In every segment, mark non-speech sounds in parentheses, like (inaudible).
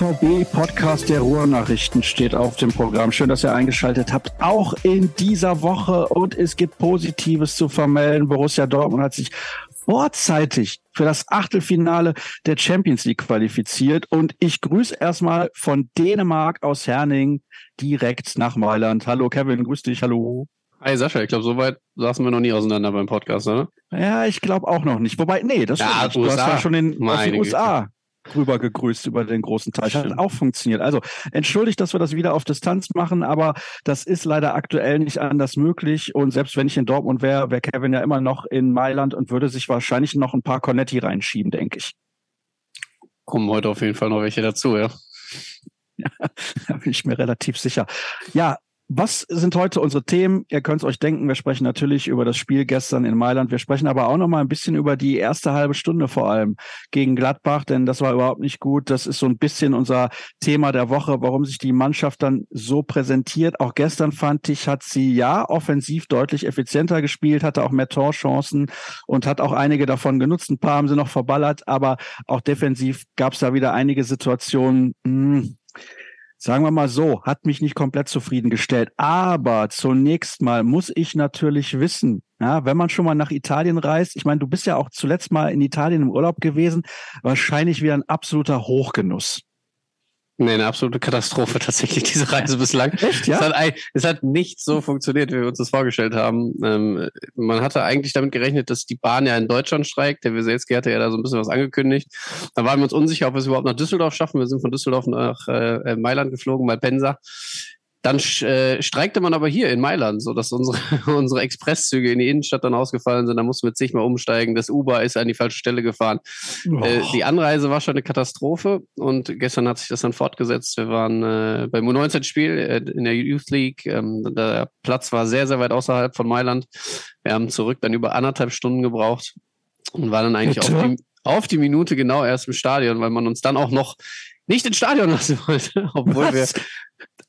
BVB-Podcast der Ruhrnachrichten steht auf dem Programm. Schön, dass ihr eingeschaltet habt. Auch in dieser Woche. Und es gibt Positives zu vermelden. Borussia Dortmund hat sich vorzeitig für das Achtelfinale der Champions League qualifiziert. Und ich grüße erstmal von Dänemark aus Herning direkt nach Mailand. Hallo Kevin, grüß dich, hallo. Hi Sascha, ich glaube, so weit saßen wir noch nie auseinander beim Podcast, oder? Ja, ich glaube auch noch nicht. Wobei, nee, das ja, stimmt. Du hast ja schon in, den USA rüber gegrüßt über den großen Teich. Hat auch funktioniert. Also entschuldigt, dass wir das wieder auf Distanz machen, aber das ist leider aktuell nicht anders möglich. Und selbst wenn ich in Dortmund wäre, wäre Kevin ja immer noch in Mailand und würde sich wahrscheinlich noch ein paar Cornetti reinschieben, denke ich. Kommen heute auf jeden Fall noch welche dazu, ja. Ja, (laughs) da bin ich mir relativ sicher. Ja, was sind heute unsere Themen? Ihr könnt es euch denken, wir sprechen natürlich über das Spiel gestern in Mailand. Wir sprechen aber auch noch mal ein bisschen über die erste halbe Stunde vor allem gegen Gladbach, denn das war überhaupt nicht gut. Das ist so ein bisschen unser Thema der Woche, warum sich die Mannschaft dann so präsentiert. Auch gestern fand ich, hat sie ja offensiv deutlich effizienter gespielt, hatte auch mehr Torchancen und hat auch einige davon genutzt. Ein paar haben sie noch verballert, aber auch defensiv gab es da wieder einige Situationen. Mh, hm, sagen wir mal so, hat mich nicht komplett zufriedengestellt. Aber zunächst mal muss ich natürlich wissen, ja, wenn man schon mal nach Italien reist, ich meine, du bist ja auch zuletzt mal in Italien im Urlaub gewesen, wahrscheinlich wieder ein absoluter Hochgenuss. Nee, eine absolute Katastrophe (laughs) tatsächlich, diese Reise bislang. Echt, ja? Es hat, es hat nicht so funktioniert, wie wir uns das vorgestellt haben. Ähm, man hatte eigentlich damit gerechnet, dass die Bahn ja in Deutschland streikt. Der Wieselski hatte ja da so ein bisschen was angekündigt. Da waren wir uns unsicher, ob wir es überhaupt nach Düsseldorf schaffen. Wir sind von Düsseldorf nach äh, Mailand geflogen, Malpensa. Dann äh, streikte man aber hier in Mailand, so dass unsere, (laughs) unsere Expresszüge in die Innenstadt dann ausgefallen sind. Da mussten wir zigmal umsteigen. Das Uber ist an die falsche Stelle gefahren. Oh. Äh, die Anreise war schon eine Katastrophe und gestern hat sich das dann fortgesetzt. Wir waren äh, beim U19-Spiel äh, in der Youth League. Ähm, der Platz war sehr, sehr weit außerhalb von Mailand. Wir haben zurück dann über anderthalb Stunden gebraucht und waren dann eigentlich auf die, auf die Minute genau erst im Stadion, weil man uns dann auch noch nicht ins Stadion (laughs) lassen wollte, obwohl Was? wir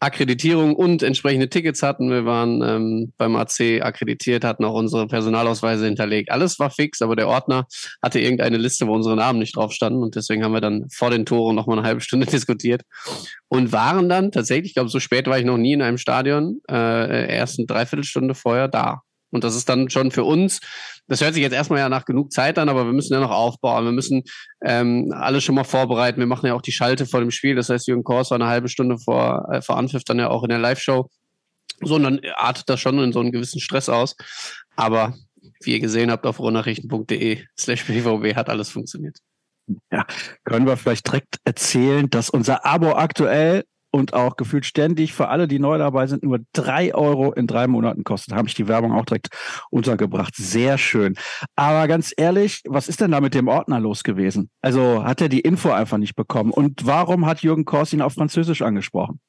Akkreditierung und entsprechende Tickets hatten. Wir waren ähm, beim AC akkreditiert, hatten auch unsere Personalausweise hinterlegt. Alles war fix, aber der Ordner hatte irgendeine Liste, wo unsere Namen nicht drauf standen. Und deswegen haben wir dann vor den Toren noch mal eine halbe Stunde (laughs) diskutiert und waren dann tatsächlich, ich glaube, so spät war ich noch nie in einem Stadion, äh, erst eine Dreiviertelstunde vorher da. Und das ist dann schon für uns, das hört sich jetzt erstmal ja nach genug Zeit an, aber wir müssen ja noch aufbauen. Wir müssen ähm, alles schon mal vorbereiten. Wir machen ja auch die Schalte vor dem Spiel. Das heißt, Jürgen Kors war eine halbe Stunde vor, äh, vor Anpfiff dann ja auch in der Live-Show. So, und dann artet das schon in so einen gewissen Stress aus. Aber wie ihr gesehen habt auf rohnachrichten.de slash BVB hat alles funktioniert. Ja, können wir vielleicht direkt erzählen, dass unser Abo aktuell und auch gefühlt ständig für alle, die neu dabei sind, nur drei Euro in drei Monaten kostet. Da habe ich die Werbung auch direkt untergebracht. Sehr schön. Aber ganz ehrlich, was ist denn da mit dem Ordner los gewesen? Also hat er die Info einfach nicht bekommen? Und warum hat Jürgen Kors ihn auf Französisch angesprochen?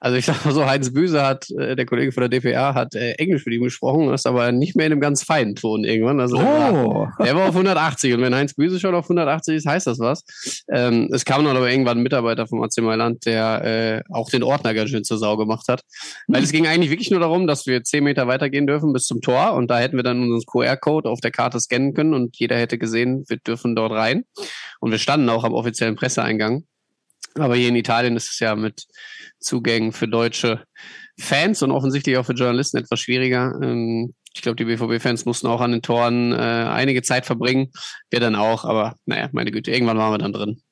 Also ich sag mal so, Heinz Büse hat, äh, der Kollege von der DPA, hat äh, Englisch mit ihm gesprochen, ist aber nicht mehr in einem ganz feinen Ton irgendwann. Also oh. der, war, der war auf 180 und wenn Heinz Büse schon auf 180 ist, heißt das was. Ähm, es kam dann aber irgendwann ein Mitarbeiter vom AC Mailand, der äh, auch den Ordner ganz schön zur Sau gemacht hat. Weil mhm. es ging eigentlich wirklich nur darum, dass wir 10 Meter weitergehen dürfen bis zum Tor und da hätten wir dann unseren QR-Code auf der Karte scannen können und jeder hätte gesehen, wir dürfen dort rein. Und wir standen auch am offiziellen Presseeingang. Aber hier in Italien ist es ja mit Zugängen für deutsche Fans und offensichtlich auch für Journalisten etwas schwieriger. Ähm, ich glaube, die BVB-Fans mussten auch an den Toren äh, einige Zeit verbringen. Wir dann auch, aber naja, meine Güte, irgendwann waren wir dann drin.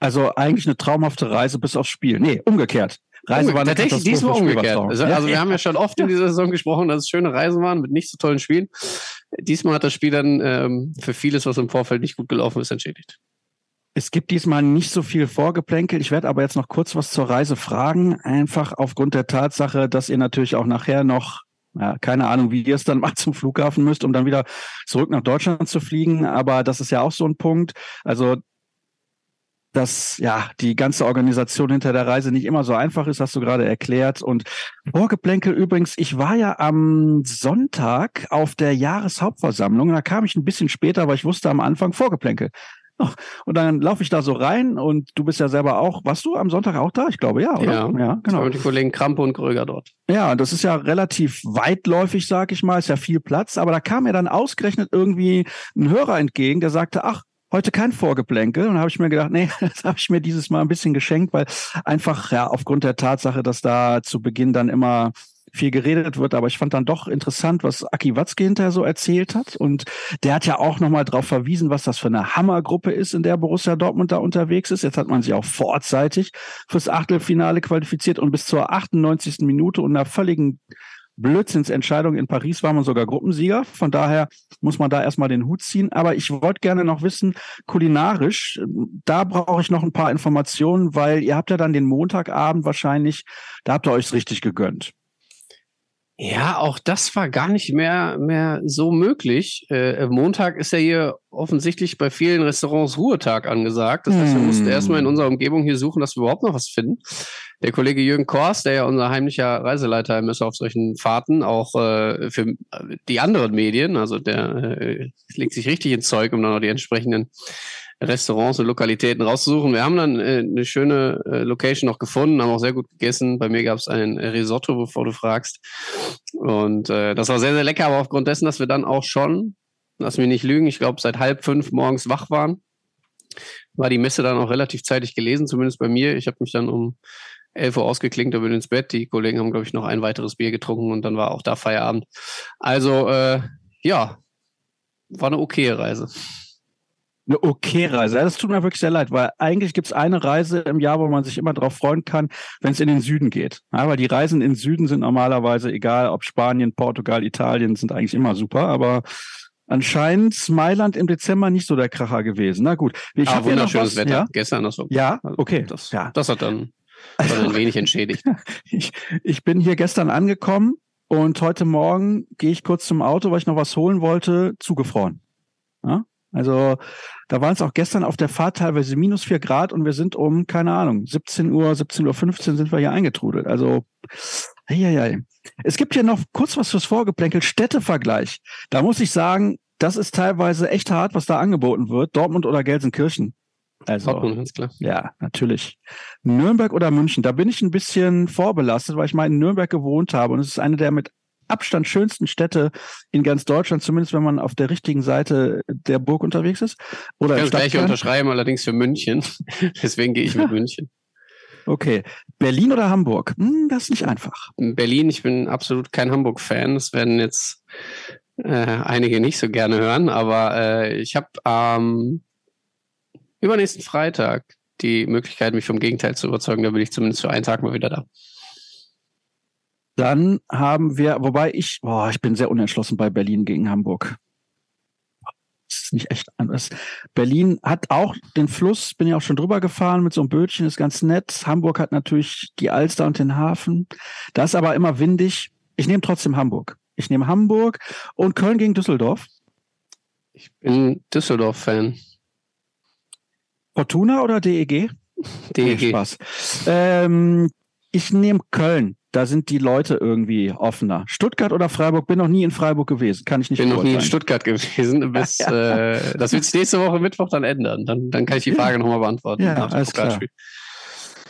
Also eigentlich eine traumhafte Reise bis aufs Spiel. Nee, umgekehrt. Reise war tatsächlich diesmal umgekehrt. Also, also wir haben ja schon oft in dieser Saison gesprochen, dass es schöne Reisen waren mit nicht so tollen Spielen. Diesmal hat das Spiel dann ähm, für vieles, was im Vorfeld nicht gut gelaufen ist, entschädigt. Es gibt diesmal nicht so viel Vorgeplänkel. Ich werde aber jetzt noch kurz was zur Reise fragen. Einfach aufgrund der Tatsache, dass ihr natürlich auch nachher noch, ja, keine Ahnung, wie ihr es dann (laughs) macht, zum Flughafen müsst, um dann wieder zurück nach Deutschland zu fliegen. Aber das ist ja auch so ein Punkt. Also, dass ja die ganze Organisation hinter der Reise nicht immer so einfach ist, hast du gerade erklärt. Und Vorgeplänkel übrigens, ich war ja am Sonntag auf der Jahreshauptversammlung. Da kam ich ein bisschen später, aber ich wusste am Anfang Vorgeplänkel. Und dann laufe ich da so rein und du bist ja selber auch, warst du am Sonntag auch da? Ich glaube ja, oder? Ja, ja genau. Mit den Kollegen Krampe und Kröger dort. Ja, das ist ja relativ weitläufig, sag ich mal, ist ja viel Platz, aber da kam mir dann ausgerechnet irgendwie ein Hörer entgegen, der sagte, ach, heute kein Vorgeplänkel und habe ich mir gedacht, nee, (laughs) das habe ich mir dieses Mal ein bisschen geschenkt, weil einfach ja aufgrund der Tatsache, dass da zu Beginn dann immer viel geredet wird, aber ich fand dann doch interessant, was Aki Watzke hinterher so erzählt hat. Und der hat ja auch nochmal darauf verwiesen, was das für eine Hammergruppe ist, in der Borussia Dortmund da unterwegs ist. Jetzt hat man sich auch vorzeitig fürs Achtelfinale qualifiziert und bis zur 98. Minute und einer völligen Blödsinnsentscheidung in Paris war man sogar Gruppensieger. Von daher muss man da erstmal den Hut ziehen. Aber ich wollte gerne noch wissen, kulinarisch, da brauche ich noch ein paar Informationen, weil ihr habt ja dann den Montagabend wahrscheinlich, da habt ihr euch richtig gegönnt. Ja, auch das war gar nicht mehr, mehr so möglich. Äh, Montag ist ja hier offensichtlich bei vielen Restaurants Ruhetag angesagt. Das heißt, wir mussten hm. erstmal in unserer Umgebung hier suchen, dass wir überhaupt noch was finden. Der Kollege Jürgen Kors, der ja unser heimlicher Reiseleiter ist auf solchen Fahrten, auch äh, für die anderen Medien, also der äh, legt sich richtig ins Zeug, um dann noch die entsprechenden Restaurants und Lokalitäten rauszusuchen. Wir haben dann äh, eine schöne äh, Location noch gefunden, haben auch sehr gut gegessen. Bei mir gab es ein Risotto, bevor du fragst. Und äh, das war sehr, sehr lecker, aber aufgrund dessen, dass wir dann auch schon, lass mich nicht lügen, ich glaube seit halb fünf morgens wach waren, war die Messe dann auch relativ zeitig gelesen, zumindest bei mir. Ich habe mich dann um 11 Uhr ausgeklinkt und bin ins Bett. Die Kollegen haben, glaube ich, noch ein weiteres Bier getrunken und dann war auch da Feierabend. Also, äh, ja, war eine okay Reise. Eine okay Reise. das tut mir wirklich sehr leid, weil eigentlich gibt es eine Reise im Jahr, wo man sich immer darauf freuen kann, wenn es in den Süden geht. Ja, weil die Reisen in den Süden sind normalerweise, egal ob Spanien, Portugal, Italien, sind eigentlich immer super, aber anscheinend Mailand im Dezember nicht so der Kracher gewesen. Na gut. Ich ah, wunderschönes Wetter. Ja? Gestern das so. Ja, also okay. Das, ja. das hat dann, (laughs) also, ein wenig entschädigt. (laughs) ich, ich bin hier gestern angekommen und heute Morgen gehe ich kurz zum Auto, weil ich noch was holen wollte, zugefroren. Ja? Also da waren es auch gestern auf der Fahrt teilweise minus vier Grad und wir sind um, keine Ahnung, 17 Uhr, 17.15 Uhr sind wir hier eingetrudelt. Also, eieiei. Es gibt hier noch kurz was fürs Vorgeplänkel, Städtevergleich. Da muss ich sagen, das ist teilweise echt hart, was da angeboten wird. Dortmund oder Gelsenkirchen. Also, Dortmund, ganz klar. Ja, natürlich. Nürnberg oder München, da bin ich ein bisschen vorbelastet, weil ich mal in Nürnberg gewohnt habe und es ist eine der mit Abstand schönsten Städte in ganz Deutschland, zumindest wenn man auf der richtigen Seite der Burg unterwegs ist. Oder ich kann gleich unterschreiben, allerdings für München. (laughs) Deswegen gehe ich mit (laughs) München. Okay. Berlin oder Hamburg? Hm, das ist nicht einfach. Berlin, ich bin absolut kein Hamburg-Fan. Das werden jetzt äh, einige nicht so gerne hören, aber äh, ich habe am ähm, übernächsten Freitag die Möglichkeit, mich vom Gegenteil zu überzeugen. Da bin ich zumindest für einen Tag mal wieder da. Dann haben wir, wobei ich, boah, ich bin sehr unentschlossen bei Berlin gegen Hamburg. Das ist nicht echt anders. Berlin hat auch den Fluss, bin ja auch schon drüber gefahren mit so einem Bötchen, ist ganz nett. Hamburg hat natürlich die Alster und den Hafen. Da ist aber immer windig. Ich nehme trotzdem Hamburg. Ich nehme Hamburg und Köln gegen Düsseldorf. Ich bin Düsseldorf-Fan. Fortuna oder DEG? DEG. Nee, Spaß. Ähm, ich nehme Köln da sind die Leute irgendwie offener. Stuttgart oder Freiburg? Bin noch nie in Freiburg gewesen, kann ich nicht. Bin noch nie in Stuttgart gewesen. (laughs) Bis, äh, das wird sich nächste Woche Mittwoch dann ändern. Dann, dann kann ich die Frage ja. nochmal beantworten. Ja, alles klar.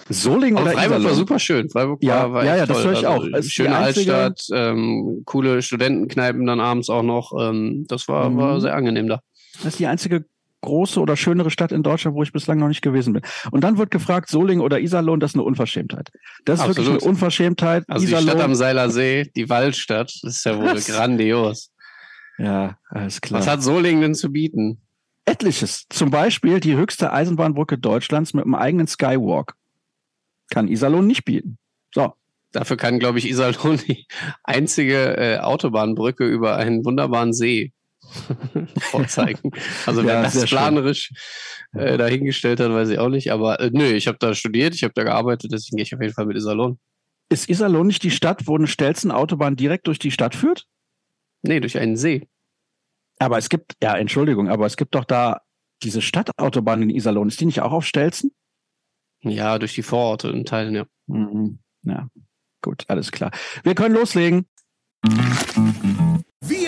Solingen oder Freiburg Iserlohn? war super schön. Freiburg ja, war, war ja, ja, das höre ich also, auch. schöne Altstadt, ähm, coole Studentenkneipen dann abends auch noch. Ähm, das war, mhm. war sehr angenehm da. Das ist die einzige große oder schönere Stadt in Deutschland, wo ich bislang noch nicht gewesen bin. Und dann wird gefragt, Solingen oder Iserlohn, das ist eine Unverschämtheit. Das ist Absolut. wirklich eine Unverschämtheit. Also Iserlohn, die Stadt am Seiler See, die Waldstadt, das ist ja wohl Was? grandios. Ja, alles klar. Was hat Solingen denn zu bieten? Etliches. Zum Beispiel die höchste Eisenbahnbrücke Deutschlands mit einem eigenen Skywalk. Kann Iserlohn nicht bieten. So. Dafür kann, glaube ich, Iserlohn die einzige äh, Autobahnbrücke über einen wunderbaren See (laughs) vorzeigen. Also wer ja, das planerisch äh, dahingestellt hat, weiß ich auch nicht. Aber äh, nö, ich habe da studiert, ich habe da gearbeitet, deswegen gehe ich auf jeden Fall mit Iserlohn. Ist Iserlohn nicht die Stadt, wo eine Stelzen-Autobahn direkt durch die Stadt führt? Nee, durch einen See. Aber es gibt, ja, Entschuldigung, aber es gibt doch da diese Stadtautobahn in Iserlohn. Ist die nicht auch auf Stelzen? Ja, durch die Vororte in Teilen, ja. Mhm. Ja, gut, alles klar. Wir können loslegen.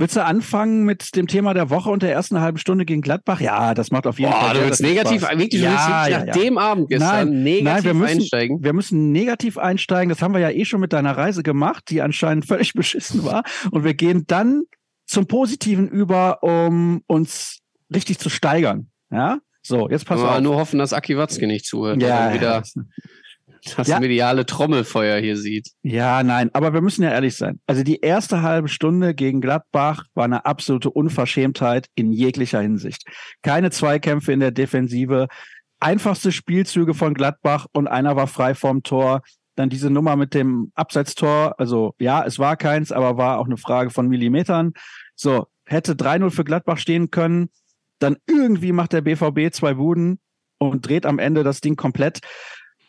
Willst du anfangen mit dem Thema der Woche und der ersten halben Stunde gegen Gladbach? Ja, das macht auf jeden Boah, Fall. Du willst negativ, wirklich, ja, ja, nach ja. dem Abend gestern nein, negativ nein, wir müssen, einsteigen. Wir müssen negativ einsteigen. Das haben wir ja eh schon mit deiner Reise gemacht, die anscheinend (laughs) völlig beschissen war. Und wir gehen dann zum Positiven über, um uns richtig zu steigern. Ja? So, jetzt pass auf. nur hoffen, dass Aki Watzke nicht zuhört. Ja, wieder das ja. mediale Trommelfeuer hier sieht. Ja, nein, aber wir müssen ja ehrlich sein. Also die erste halbe Stunde gegen Gladbach war eine absolute Unverschämtheit in jeglicher Hinsicht. Keine Zweikämpfe in der Defensive, einfachste Spielzüge von Gladbach und einer war frei vorm Tor. Dann diese Nummer mit dem Abseitstor, also ja, es war keins, aber war auch eine Frage von Millimetern. So, hätte 3-0 für Gladbach stehen können, dann irgendwie macht der BVB zwei Buden und dreht am Ende das Ding komplett.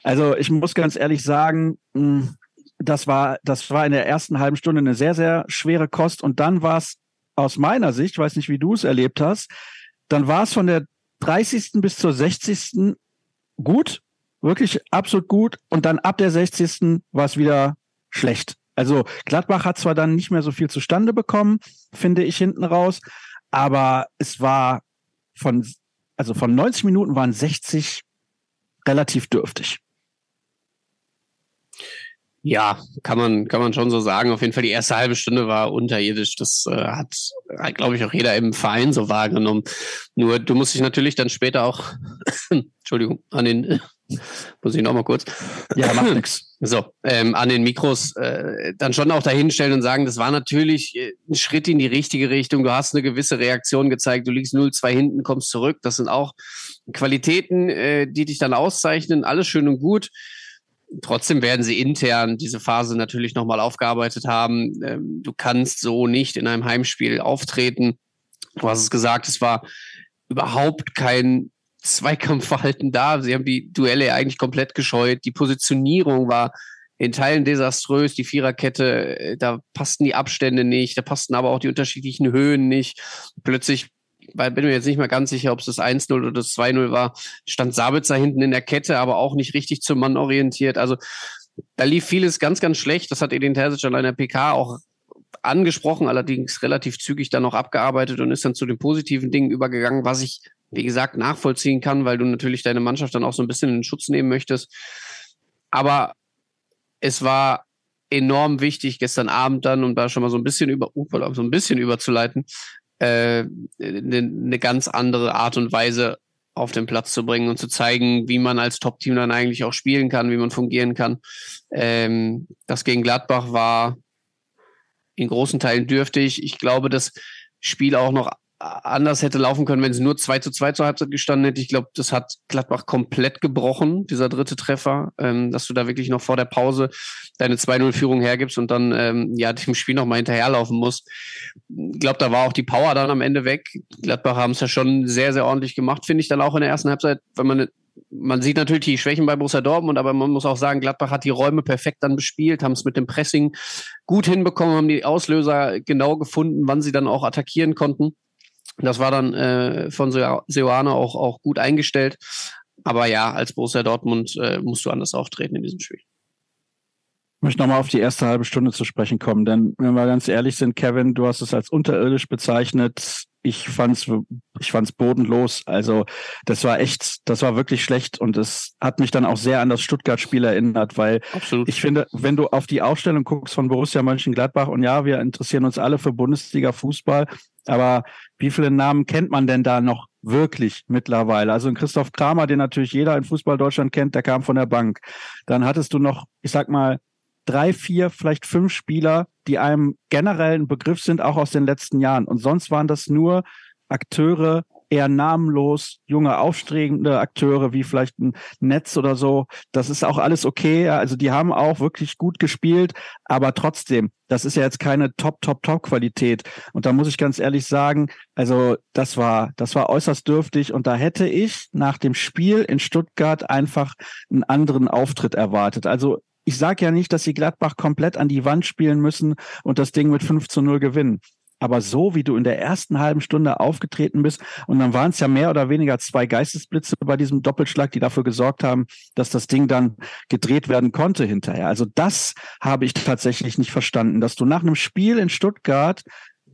Also ich muss ganz ehrlich sagen, hm, das war, das war in der ersten halben Stunde eine sehr, sehr schwere Kost. Und dann war es aus meiner Sicht, weiß nicht, wie du es erlebt hast, dann war es von der 30. bis zur 60. gut, wirklich absolut gut. Und dann ab der 60. war es wieder schlecht. Also Gladbach hat zwar dann nicht mehr so viel zustande bekommen, finde ich hinten raus, aber es war von, also von 90 Minuten waren 60 relativ dürftig. Ja, kann man, kann man schon so sagen. Auf jeden Fall die erste halbe Stunde war unterirdisch. Das äh, hat, glaube ich, auch jeder im Verein so wahrgenommen. Nur du musst dich natürlich dann später auch, (laughs) Entschuldigung, an den, (laughs) muss ich noch mal kurz. Ja, macht (laughs) nix. So, ähm, an den Mikros äh, dann schon auch dahinstellen und sagen, das war natürlich äh, ein Schritt in die richtige Richtung. Du hast eine gewisse Reaktion gezeigt. Du liegst 0-2 hinten, kommst zurück. Das sind auch Qualitäten, äh, die dich dann auszeichnen. Alles schön und gut. Trotzdem werden sie intern diese Phase natürlich nochmal aufgearbeitet haben. Ähm, du kannst so nicht in einem Heimspiel auftreten. Du hast es gesagt, es war überhaupt kein Zweikampfverhalten da. Sie haben die Duelle eigentlich komplett gescheut. Die Positionierung war in Teilen desaströs. Die Viererkette, äh, da passten die Abstände nicht, da passten aber auch die unterschiedlichen Höhen nicht. Plötzlich weil bin mir jetzt nicht mehr ganz sicher, ob es das 1-0 oder das 2-0 war, stand Sabitzer hinten in der Kette, aber auch nicht richtig zum Mann orientiert. Also da lief vieles ganz, ganz schlecht. Das hat Edin Terzic an einer PK auch angesprochen, allerdings relativ zügig dann noch abgearbeitet und ist dann zu den positiven Dingen übergegangen, was ich, wie gesagt, nachvollziehen kann, weil du natürlich deine Mannschaft dann auch so ein bisschen in Schutz nehmen möchtest. Aber es war enorm wichtig gestern Abend dann, um da schon mal so ein bisschen über, uh, so ein bisschen überzuleiten, äh, eine ne ganz andere Art und Weise auf den Platz zu bringen und zu zeigen, wie man als Top-Team dann eigentlich auch spielen kann, wie man fungieren kann. Ähm, das gegen Gladbach war in großen Teilen dürftig. Ich glaube, das Spiel auch noch anders hätte laufen können, wenn es nur 2 zu 2 zur Halbzeit gestanden hätte. Ich glaube, das hat Gladbach komplett gebrochen, dieser dritte Treffer, ähm, dass du da wirklich noch vor der Pause deine 2-0-Führung hergibst und dann ähm, ja dem Spiel nochmal hinterherlaufen musst. Ich glaube, da war auch die Power dann am Ende weg. Gladbach haben es ja schon sehr, sehr ordentlich gemacht, finde ich dann auch in der ersten Halbzeit, wenn man man sieht natürlich die Schwächen bei Borussia Dortmund, aber man muss auch sagen, Gladbach hat die Räume perfekt dann bespielt, haben es mit dem Pressing gut hinbekommen, haben die Auslöser genau gefunden, wann sie dann auch attackieren konnten. Das war dann äh, von Seoane auch, auch gut eingestellt. Aber ja, als Borussia Dortmund äh, musst du anders auftreten in diesem Spiel. Ich möchte nochmal auf die erste halbe Stunde zu sprechen kommen, denn wenn wir ganz ehrlich sind, Kevin, du hast es als unterirdisch bezeichnet. Ich fand's, ich fand's bodenlos. Also, das war echt, das war wirklich schlecht und es hat mich dann auch sehr an das Stuttgart-Spiel erinnert, weil Absolut. ich finde, wenn du auf die Ausstellung guckst von Borussia Mönchengladbach und ja, wir interessieren uns alle für Bundesliga-Fußball, aber wie viele Namen kennt man denn da noch wirklich mittlerweile? Also ein Christoph Kramer, den natürlich jeder in Fußball Deutschland kennt, der kam von der Bank. Dann hattest du noch, ich sag mal, drei, vier, vielleicht fünf Spieler, die einem generellen Begriff sind, auch aus den letzten Jahren. Und sonst waren das nur Akteure, eher namenlos, junge, aufstrebende Akteure wie vielleicht ein Netz oder so. Das ist auch alles okay. Also die haben auch wirklich gut gespielt, aber trotzdem, das ist ja jetzt keine Top, Top, Top Qualität. Und da muss ich ganz ehrlich sagen, also das war, das war äußerst dürftig und da hätte ich nach dem Spiel in Stuttgart einfach einen anderen Auftritt erwartet. Also ich sage ja nicht, dass sie Gladbach komplett an die Wand spielen müssen und das Ding mit 5 zu 0 gewinnen. Aber so wie du in der ersten halben Stunde aufgetreten bist, und dann waren es ja mehr oder weniger zwei Geistesblitze bei diesem Doppelschlag, die dafür gesorgt haben, dass das Ding dann gedreht werden konnte hinterher. Also das habe ich tatsächlich nicht verstanden, dass du nach einem Spiel in Stuttgart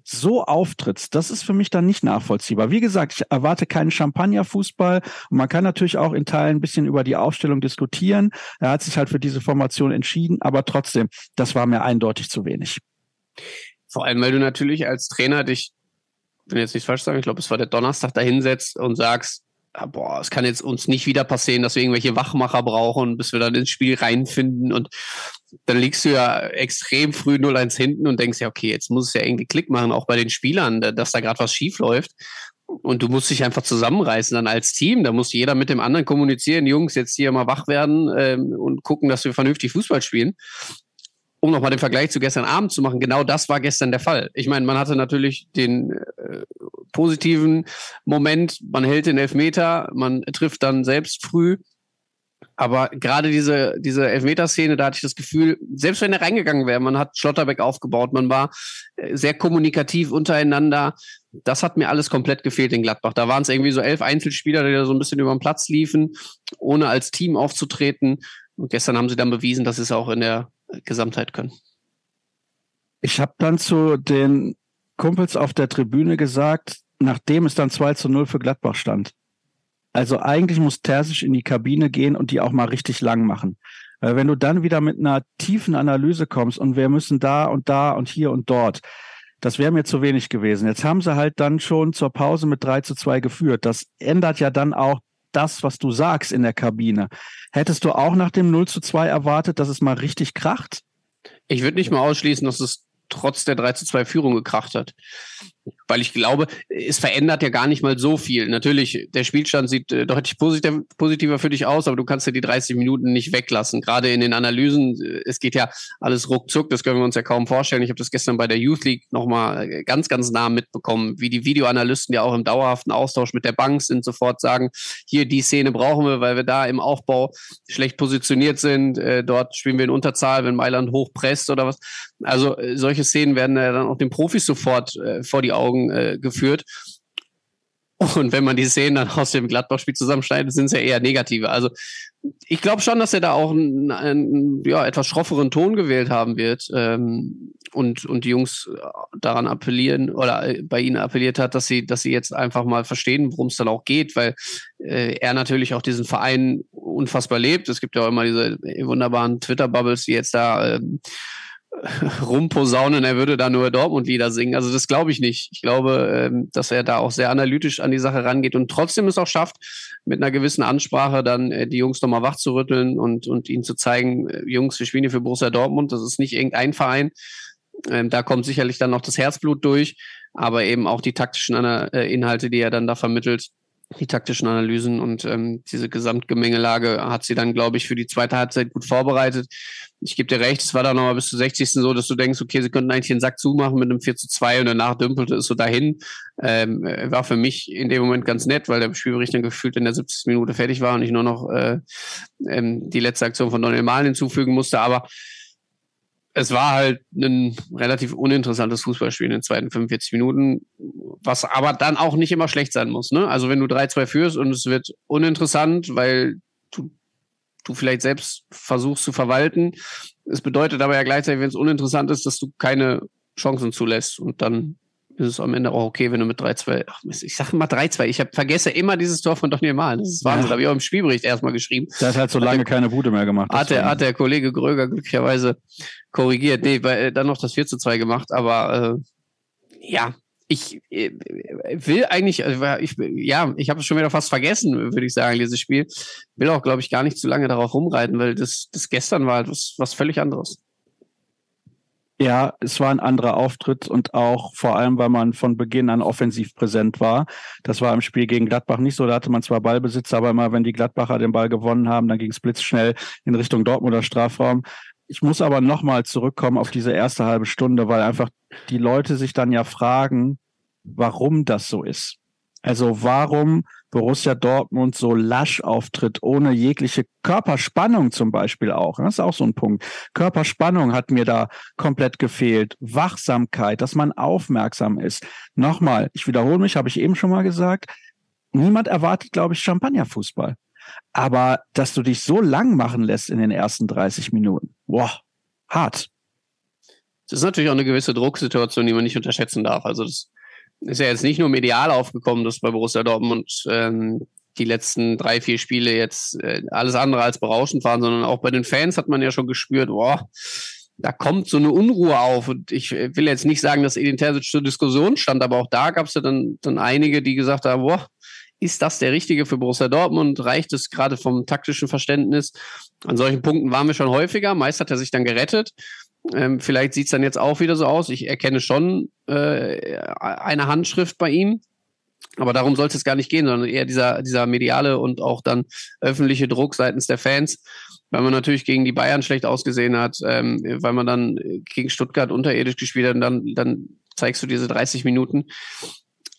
so auftrittst, das ist für mich dann nicht nachvollziehbar. Wie gesagt, ich erwarte keinen Champagnerfußball und man kann natürlich auch in Teilen ein bisschen über die Aufstellung diskutieren. Er hat sich halt für diese Formation entschieden, aber trotzdem, das war mir eindeutig zu wenig. Vor allem, weil du natürlich als Trainer dich, wenn jetzt nicht falsch sagen, ich glaube, es war der Donnerstag, da hinsetzt und sagst, ah, boah, es kann jetzt uns nicht wieder passieren, dass wir irgendwelche Wachmacher brauchen, bis wir dann ins Spiel reinfinden. Und dann liegst du ja extrem früh 0-1 hinten und denkst ja, okay, jetzt muss es ja irgendwie Klick machen, auch bei den Spielern, dass da gerade was schief läuft. Und du musst dich einfach zusammenreißen dann als Team. Da muss jeder mit dem anderen kommunizieren, Jungs, jetzt hier mal wach werden ähm, und gucken, dass wir vernünftig Fußball spielen um nochmal den Vergleich zu gestern Abend zu machen, genau das war gestern der Fall. Ich meine, man hatte natürlich den äh, positiven Moment, man hält den Elfmeter, man trifft dann selbst früh. Aber gerade diese, diese Elfmeterszene, da hatte ich das Gefühl, selbst wenn er reingegangen wäre, man hat Schlotterbeck aufgebaut, man war äh, sehr kommunikativ untereinander. Das hat mir alles komplett gefehlt in Gladbach. Da waren es irgendwie so elf Einzelspieler, die da so ein bisschen über den Platz liefen, ohne als Team aufzutreten. Und gestern haben sie dann bewiesen, dass es auch in der Gesamtheit können. Ich habe dann zu den Kumpels auf der Tribüne gesagt, nachdem es dann 2 zu 0 für Gladbach stand. Also eigentlich muss Terzic in die Kabine gehen und die auch mal richtig lang machen. Weil wenn du dann wieder mit einer tiefen Analyse kommst und wir müssen da und da und hier und dort, das wäre mir zu wenig gewesen. Jetzt haben sie halt dann schon zur Pause mit 3 zu 2 geführt. Das ändert ja dann auch das, was du sagst in der Kabine. Hättest du auch nach dem 0 zu 2 erwartet, dass es mal richtig kracht? Ich würde nicht mal ausschließen, dass es trotz der 3 zu 2 Führung gekracht hat. Weil ich glaube, es verändert ja gar nicht mal so viel. Natürlich, der Spielstand sieht äh, deutlich positiv, positiver für dich aus, aber du kannst ja die 30 Minuten nicht weglassen. Gerade in den Analysen, äh, es geht ja alles ruckzuck, das können wir uns ja kaum vorstellen. Ich habe das gestern bei der Youth League nochmal äh, ganz, ganz nah mitbekommen, wie die Videoanalysten ja auch im dauerhaften Austausch mit der Bank sind, sofort sagen, hier die Szene brauchen wir, weil wir da im Aufbau schlecht positioniert sind. Dort spielen wir in Unterzahl, wenn Mailand hochpresst oder was. Also solche Szenen werden ja dann auch den Profis sofort vor die Augen äh, geführt. Und wenn man die Szenen dann aus dem Gladbach-Spiel zusammenschneidet, sind es ja eher negative. Also ich glaube schon, dass er da auch einen, ja, etwas schrofferen Ton gewählt haben wird ähm, und, und die Jungs daran appellieren oder äh, bei ihnen appelliert hat, dass sie, dass sie jetzt einfach mal verstehen, worum es dann auch geht, weil äh, er natürlich auch diesen Verein unfassbar lebt. Es gibt ja auch immer diese wunderbaren Twitter-Bubbles, die jetzt da ähm, (laughs) rumposaunen, er würde da nur Dortmund-Lieder singen. Also das glaube ich nicht. Ich glaube, ähm, dass er da auch sehr analytisch an die Sache rangeht und trotzdem es auch schafft, mit einer gewissen Ansprache dann äh, die Jungs nochmal wach zu rütteln und, und ihnen zu zeigen, äh, Jungs, wir spielen hier für Borussia Dortmund, das ist nicht irgendein Verein. Ähm, da kommt sicherlich dann noch das Herzblut durch, aber eben auch die taktischen äh, Inhalte, die er dann da vermittelt, die taktischen Analysen und ähm, diese Gesamtgemengelage hat sie dann, glaube ich, für die zweite Halbzeit gut vorbereitet. Ich gebe dir recht, es war dann nochmal bis zur 60. so, dass du denkst, okay, sie könnten eigentlich den Sack zumachen mit einem 4 zu 2 und danach dümpelte es so dahin. Ähm, war für mich in dem Moment ganz nett, weil der Spielbericht dann gefühlt in der 70. Minute fertig war und ich nur noch äh, ähm, die letzte Aktion von Donald Malen hinzufügen musste. Aber es war halt ein relativ uninteressantes Fußballspiel in den zweiten 45 Minuten, was aber dann auch nicht immer schlecht sein muss. Ne? Also wenn du 3-2 führst und es wird uninteressant, weil du, du vielleicht selbst versuchst zu verwalten, es bedeutet aber ja gleichzeitig, wenn es uninteressant ist, dass du keine Chancen zulässt und dann ist es am Ende auch okay, wenn du mit 3-2, ich sage immer 3-2, ich hab, vergesse immer dieses Tor von Daniel Mahlen. Das ist Wahnsinn, ja. habe ich auch im Spielbericht erstmal geschrieben. Der hat halt so lange der, keine Bude mehr gemacht. Hat der, hat der Kollege Gröger glücklicherweise korrigiert. Nee, bei, äh, dann noch das 4 zu 2 gemacht, aber äh, ja, ich äh, will eigentlich, also ich, ja, ich habe es schon wieder fast vergessen, würde ich sagen, dieses Spiel. Will auch, glaube ich, gar nicht zu lange darauf rumreiten, weil das, das gestern war halt was, was völlig anderes. Ja, es war ein anderer Auftritt und auch vor allem, weil man von Beginn an offensiv präsent war. Das war im Spiel gegen Gladbach nicht so. Da hatte man zwar Ballbesitz, aber immer, wenn die Gladbacher den Ball gewonnen haben, dann ging es blitzschnell in Richtung Dortmunder Strafraum. Ich muss aber nochmal zurückkommen auf diese erste halbe Stunde, weil einfach die Leute sich dann ja fragen, warum das so ist. Also warum Borussia Dortmund so lasch auftritt, ohne jegliche Körperspannung zum Beispiel auch. Das ist auch so ein Punkt. Körperspannung hat mir da komplett gefehlt. Wachsamkeit, dass man aufmerksam ist. Nochmal, ich wiederhole mich, habe ich eben schon mal gesagt. Niemand erwartet, glaube ich, Champagnerfußball. Aber dass du dich so lang machen lässt in den ersten 30 Minuten, boah, hart. Das ist natürlich auch eine gewisse Drucksituation, die man nicht unterschätzen darf. Also das ist ja jetzt nicht nur medial aufgekommen, dass bei Borussia Dortmund ähm, die letzten drei, vier Spiele jetzt äh, alles andere als berauschend waren, sondern auch bei den Fans hat man ja schon gespürt, boah, da kommt so eine Unruhe auf. Und ich will jetzt nicht sagen, dass Edin Terzic zur Diskussion stand, aber auch da gab es ja dann, dann einige, die gesagt haben, boah, ist das der Richtige für Borussia Dortmund? Reicht es gerade vom taktischen Verständnis? An solchen Punkten waren wir schon häufiger. Meist hat er sich dann gerettet. Ähm, vielleicht sieht es dann jetzt auch wieder so aus. Ich erkenne schon äh, eine Handschrift bei ihm. Aber darum soll es gar nicht gehen, sondern eher dieser, dieser mediale und auch dann öffentliche Druck seitens der Fans, weil man natürlich gegen die Bayern schlecht ausgesehen hat, ähm, weil man dann gegen Stuttgart unterirdisch gespielt hat und dann, dann zeigst du diese 30 Minuten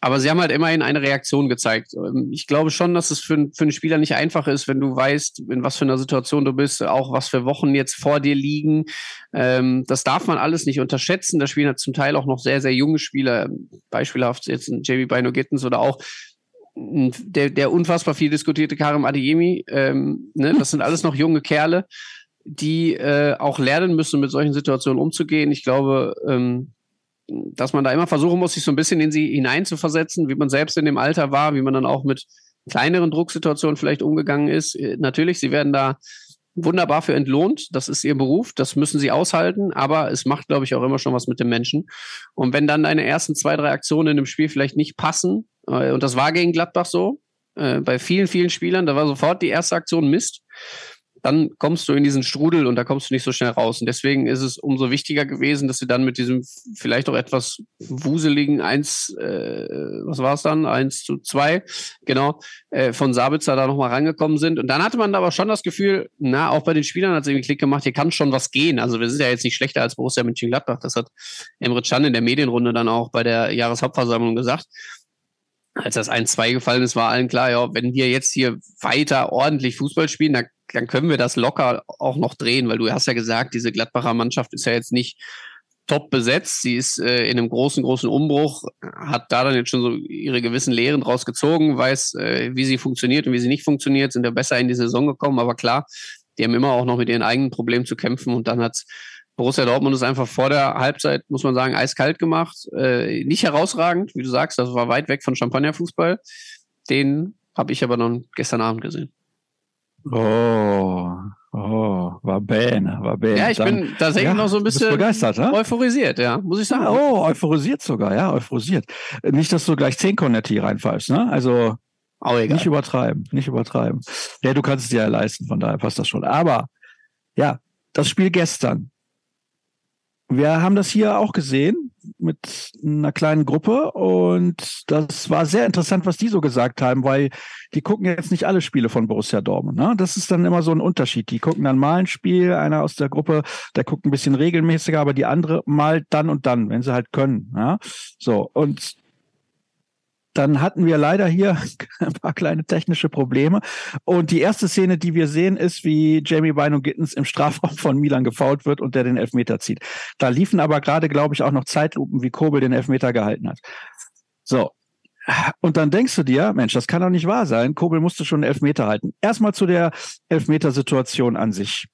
aber sie haben halt immerhin eine Reaktion gezeigt. Ähm, ich glaube schon, dass es für, für einen Spieler nicht einfach ist, wenn du weißt, in was für einer Situation du bist, auch was für Wochen jetzt vor dir liegen. Ähm, das darf man alles nicht unterschätzen. Da spielen halt zum Teil auch noch sehr, sehr junge Spieler, beispielhaft jetzt ein JB Bino Gittens oder auch der, der unfassbar viel diskutierte Karim Adeyemi. Ähm, ne? Das sind alles noch junge Kerle, die äh, auch lernen müssen, mit solchen Situationen umzugehen. Ich glaube, ähm, dass man da immer versuchen muss, sich so ein bisschen in sie hineinzuversetzen, wie man selbst in dem Alter war, wie man dann auch mit kleineren Drucksituationen vielleicht umgegangen ist. Äh, natürlich, sie werden da wunderbar für entlohnt. Das ist ihr Beruf, das müssen sie aushalten, aber es macht, glaube ich, auch immer schon was mit dem Menschen. Und wenn dann deine ersten zwei, drei Aktionen in dem Spiel vielleicht nicht passen, äh, und das war gegen Gladbach so, äh, bei vielen, vielen Spielern, da war sofort die erste Aktion Mist dann kommst du in diesen Strudel und da kommst du nicht so schnell raus. Und deswegen ist es umso wichtiger gewesen, dass sie dann mit diesem vielleicht auch etwas wuseligen eins, äh, was war es dann? eins zu zwei, genau, äh, von Sabitzer da nochmal rangekommen sind. Und dann hatte man aber schon das Gefühl, na, auch bei den Spielern hat es irgendwie Klick gemacht, hier kann schon was gehen. Also wir sind ja jetzt nicht schlechter als Borussia Mönchengladbach. Das hat Emre Can in der Medienrunde dann auch bei der Jahreshauptversammlung gesagt als das 1-2 gefallen ist, war allen klar, ja, wenn wir jetzt hier weiter ordentlich Fußball spielen, dann dann können wir das locker auch noch drehen, weil du hast ja gesagt, diese Gladbacher Mannschaft ist ja jetzt nicht top besetzt. Sie ist äh, in einem großen, großen Umbruch, hat da dann jetzt schon so ihre gewissen Lehren draus gezogen, weiß, äh, wie sie funktioniert und wie sie nicht funktioniert, sind ja besser in die Saison gekommen. Aber klar, die haben immer auch noch mit ihren eigenen Problemen zu kämpfen. Und dann hat's Borussia Dortmund ist einfach vor der Halbzeit, muss man sagen, eiskalt gemacht. Äh, nicht herausragend, wie du sagst, das war weit weg von Champagnerfußball. Den habe ich aber noch gestern Abend gesehen. Oh, oh, war Bähn, war Bähn. Ja, ich Dann, bin tatsächlich ja, noch so ein bisschen begeistert, ne? euphorisiert, ja, muss ich sagen. Ja, oh, euphorisiert sogar, ja, euphorisiert. Nicht, dass du gleich 10 Cornetti reinfallst, ne? Also oh, nicht übertreiben, nicht übertreiben. Ja, du kannst es dir ja leisten, von daher passt das schon. Aber ja, das Spiel gestern. Wir haben das hier auch gesehen mit einer kleinen Gruppe und das war sehr interessant, was die so gesagt haben, weil die gucken jetzt nicht alle Spiele von Borussia Dortmund. Ne? Das ist dann immer so ein Unterschied. Die gucken dann mal ein Spiel, einer aus der Gruppe, der guckt ein bisschen regelmäßiger, aber die andere mal dann und dann, wenn sie halt können. Ja? So und dann hatten wir leider hier (laughs) ein paar kleine technische Probleme. Und die erste Szene, die wir sehen, ist, wie Jamie Bino Gittens im Strafraum von Milan gefault wird und der den Elfmeter zieht. Da liefen aber gerade, glaube ich, auch noch Zeitlupen, wie Kobel den Elfmeter gehalten hat. So. Und dann denkst du dir, Mensch, das kann doch nicht wahr sein. Kobel musste schon einen Elfmeter halten. Erstmal zu der Elfmetersituation an sich.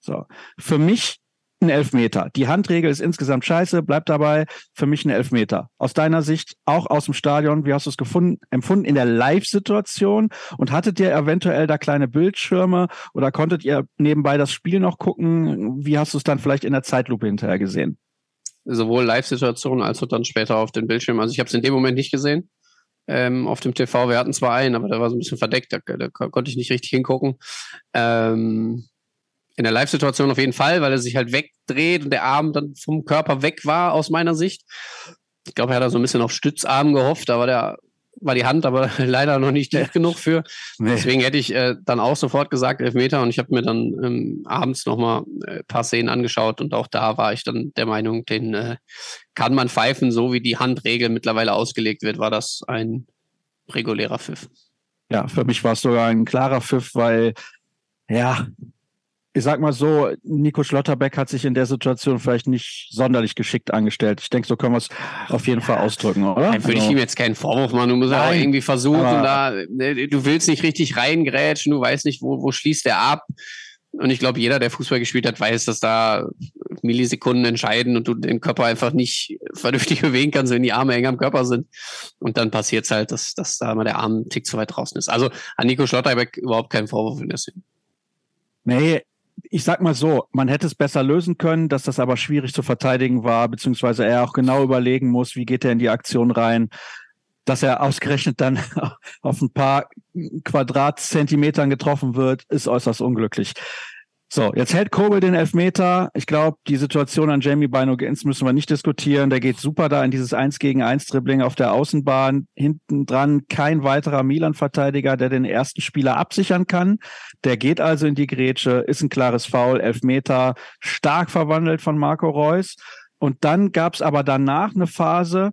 So. Für mich ein Elfmeter. Die Handregel ist insgesamt scheiße, bleibt dabei, für mich ein Elfmeter. Aus deiner Sicht, auch aus dem Stadion, wie hast du es gefunden, empfunden in der Live-Situation? Und hattet ihr eventuell da kleine Bildschirme oder konntet ihr nebenbei das Spiel noch gucken? Wie hast du es dann vielleicht in der Zeitlupe hinterher gesehen? Sowohl Live-Situation als auch dann später auf den Bildschirm. Also ich habe es in dem Moment nicht gesehen. Ähm, auf dem TV, wir hatten zwar einen, aber der war so ein bisschen verdeckt, da, da konnte ich nicht richtig hingucken. Ähm, In der Live-Situation auf jeden Fall, weil er sich halt wegdreht und der Arm dann vom Körper weg war, aus meiner Sicht. Ich glaube, er hat da so ein bisschen auf Stützarm gehofft, da war der war die Hand aber (laughs) leider noch nicht tief genug für. Nee. Deswegen hätte ich äh, dann auch sofort gesagt Elfmeter und ich habe mir dann ähm, abends nochmal ein äh, paar Szenen angeschaut und auch da war ich dann der Meinung, den äh, kann man pfeifen, so wie die Handregel mittlerweile ausgelegt wird, war das ein regulärer Pfiff. Ja, für mich war es sogar ein klarer Pfiff, weil ja, ich sag mal so, Nico Schlotterbeck hat sich in der Situation vielleicht nicht sonderlich geschickt angestellt. Ich denke, so können wir es auf jeden Fall ausdrücken, oder? Dann würde ich also ihm jetzt keinen Vorwurf machen. Du musst ja auch irgendwie versuchen, da, ne, du willst nicht richtig reingrätschen, du weißt nicht, wo, wo schließt der ab. Und ich glaube, jeder, der Fußball gespielt hat, weiß, dass da Millisekunden entscheiden und du den Körper einfach nicht vernünftig (laughs) bewegen kannst, wenn die Arme eng am Körper sind. Und dann passiert es halt, dass, dass da mal der Arm einen Tick zu weit draußen ist. Also an Nico Schlotterbeck überhaupt keinen Vorwurf in der Szene. Nee, ich sag mal so, man hätte es besser lösen können, dass das aber schwierig zu verteidigen war, beziehungsweise er auch genau überlegen muss, wie geht er in die Aktion rein, dass er ausgerechnet dann (laughs) auf ein paar Quadratzentimetern getroffen wird, ist äußerst unglücklich. So, jetzt hält Kobel den Elfmeter. Ich glaube, die Situation an Jamie Bino Gens müssen wir nicht diskutieren. Der geht super da in dieses 1 gegen 1 Dribbling auf der Außenbahn. Hinten dran kein weiterer Milan-Verteidiger, der den ersten Spieler absichern kann. Der geht also in die Grätsche, ist ein klares Foul, Elfmeter, stark verwandelt von Marco Reus. Und dann gab es aber danach eine Phase,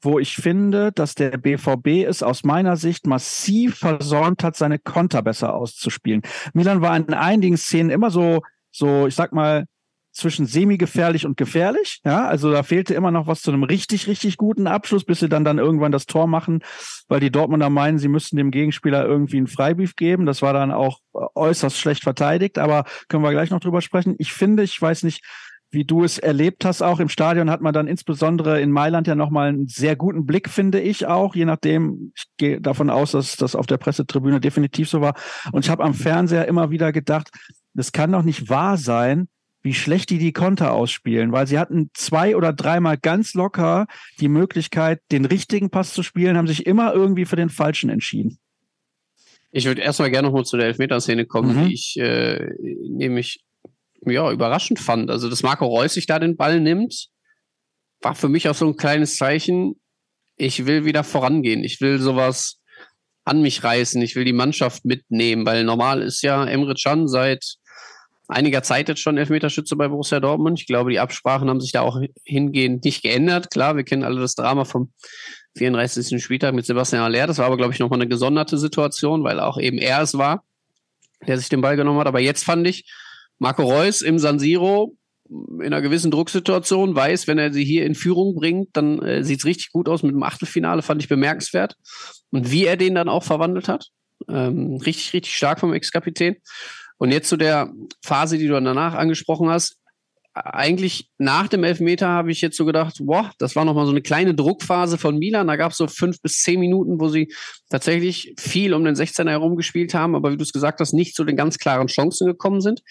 wo ich finde, dass der BVB es aus meiner Sicht massiv versäumt hat, seine Konter besser auszuspielen. Milan war in einigen Szenen immer so, so, ich sag mal, zwischen semi-gefährlich und gefährlich. Ja, also da fehlte immer noch was zu einem richtig, richtig guten Abschluss, bis sie dann dann irgendwann das Tor machen, weil die Dortmunder meinen, sie müssten dem Gegenspieler irgendwie einen Freibrief geben. Das war dann auch äußerst schlecht verteidigt, aber können wir gleich noch drüber sprechen. Ich finde, ich weiß nicht, wie du es erlebt hast, auch im Stadion hat man dann insbesondere in Mailand ja nochmal einen sehr guten Blick, finde ich auch, je nachdem, ich gehe davon aus, dass das auf der Pressetribüne definitiv so war. Und ich habe am Fernseher immer wieder gedacht, das kann doch nicht wahr sein, wie schlecht die die Konter ausspielen, weil sie hatten zwei oder dreimal ganz locker die Möglichkeit, den richtigen Pass zu spielen, haben sich immer irgendwie für den falschen entschieden. Ich würde erstmal gerne noch mal zu der Elfmeterszene kommen, mhm. die ich äh, nämlich ja, überraschend fand. Also, dass Marco Reus sich da den Ball nimmt, war für mich auch so ein kleines Zeichen. Ich will wieder vorangehen. Ich will sowas an mich reißen. Ich will die Mannschaft mitnehmen, weil normal ist ja Emre Can seit einiger Zeit jetzt schon Elfmeterschütze bei Borussia Dortmund. Ich glaube, die Absprachen haben sich da auch hingehend nicht geändert. Klar, wir kennen alle das Drama vom 34. Spieltag mit Sebastian Aller. Das war aber, glaube ich, nochmal eine gesonderte Situation, weil auch eben er es war, der sich den Ball genommen hat. Aber jetzt fand ich, Marco Reus im San Siro in einer gewissen Drucksituation weiß, wenn er sie hier in Führung bringt, dann äh, sieht es richtig gut aus mit dem Achtelfinale, fand ich bemerkenswert. Und wie er den dann auch verwandelt hat, ähm, richtig, richtig stark vom Ex-Kapitän. Und jetzt zu der Phase, die du danach angesprochen hast. Eigentlich nach dem Elfmeter habe ich jetzt so gedacht, boah, das war nochmal so eine kleine Druckphase von Milan. Da gab es so fünf bis zehn Minuten, wo sie tatsächlich viel um den 16er herum gespielt haben, aber wie du es gesagt hast, nicht zu den ganz klaren Chancen gekommen sind.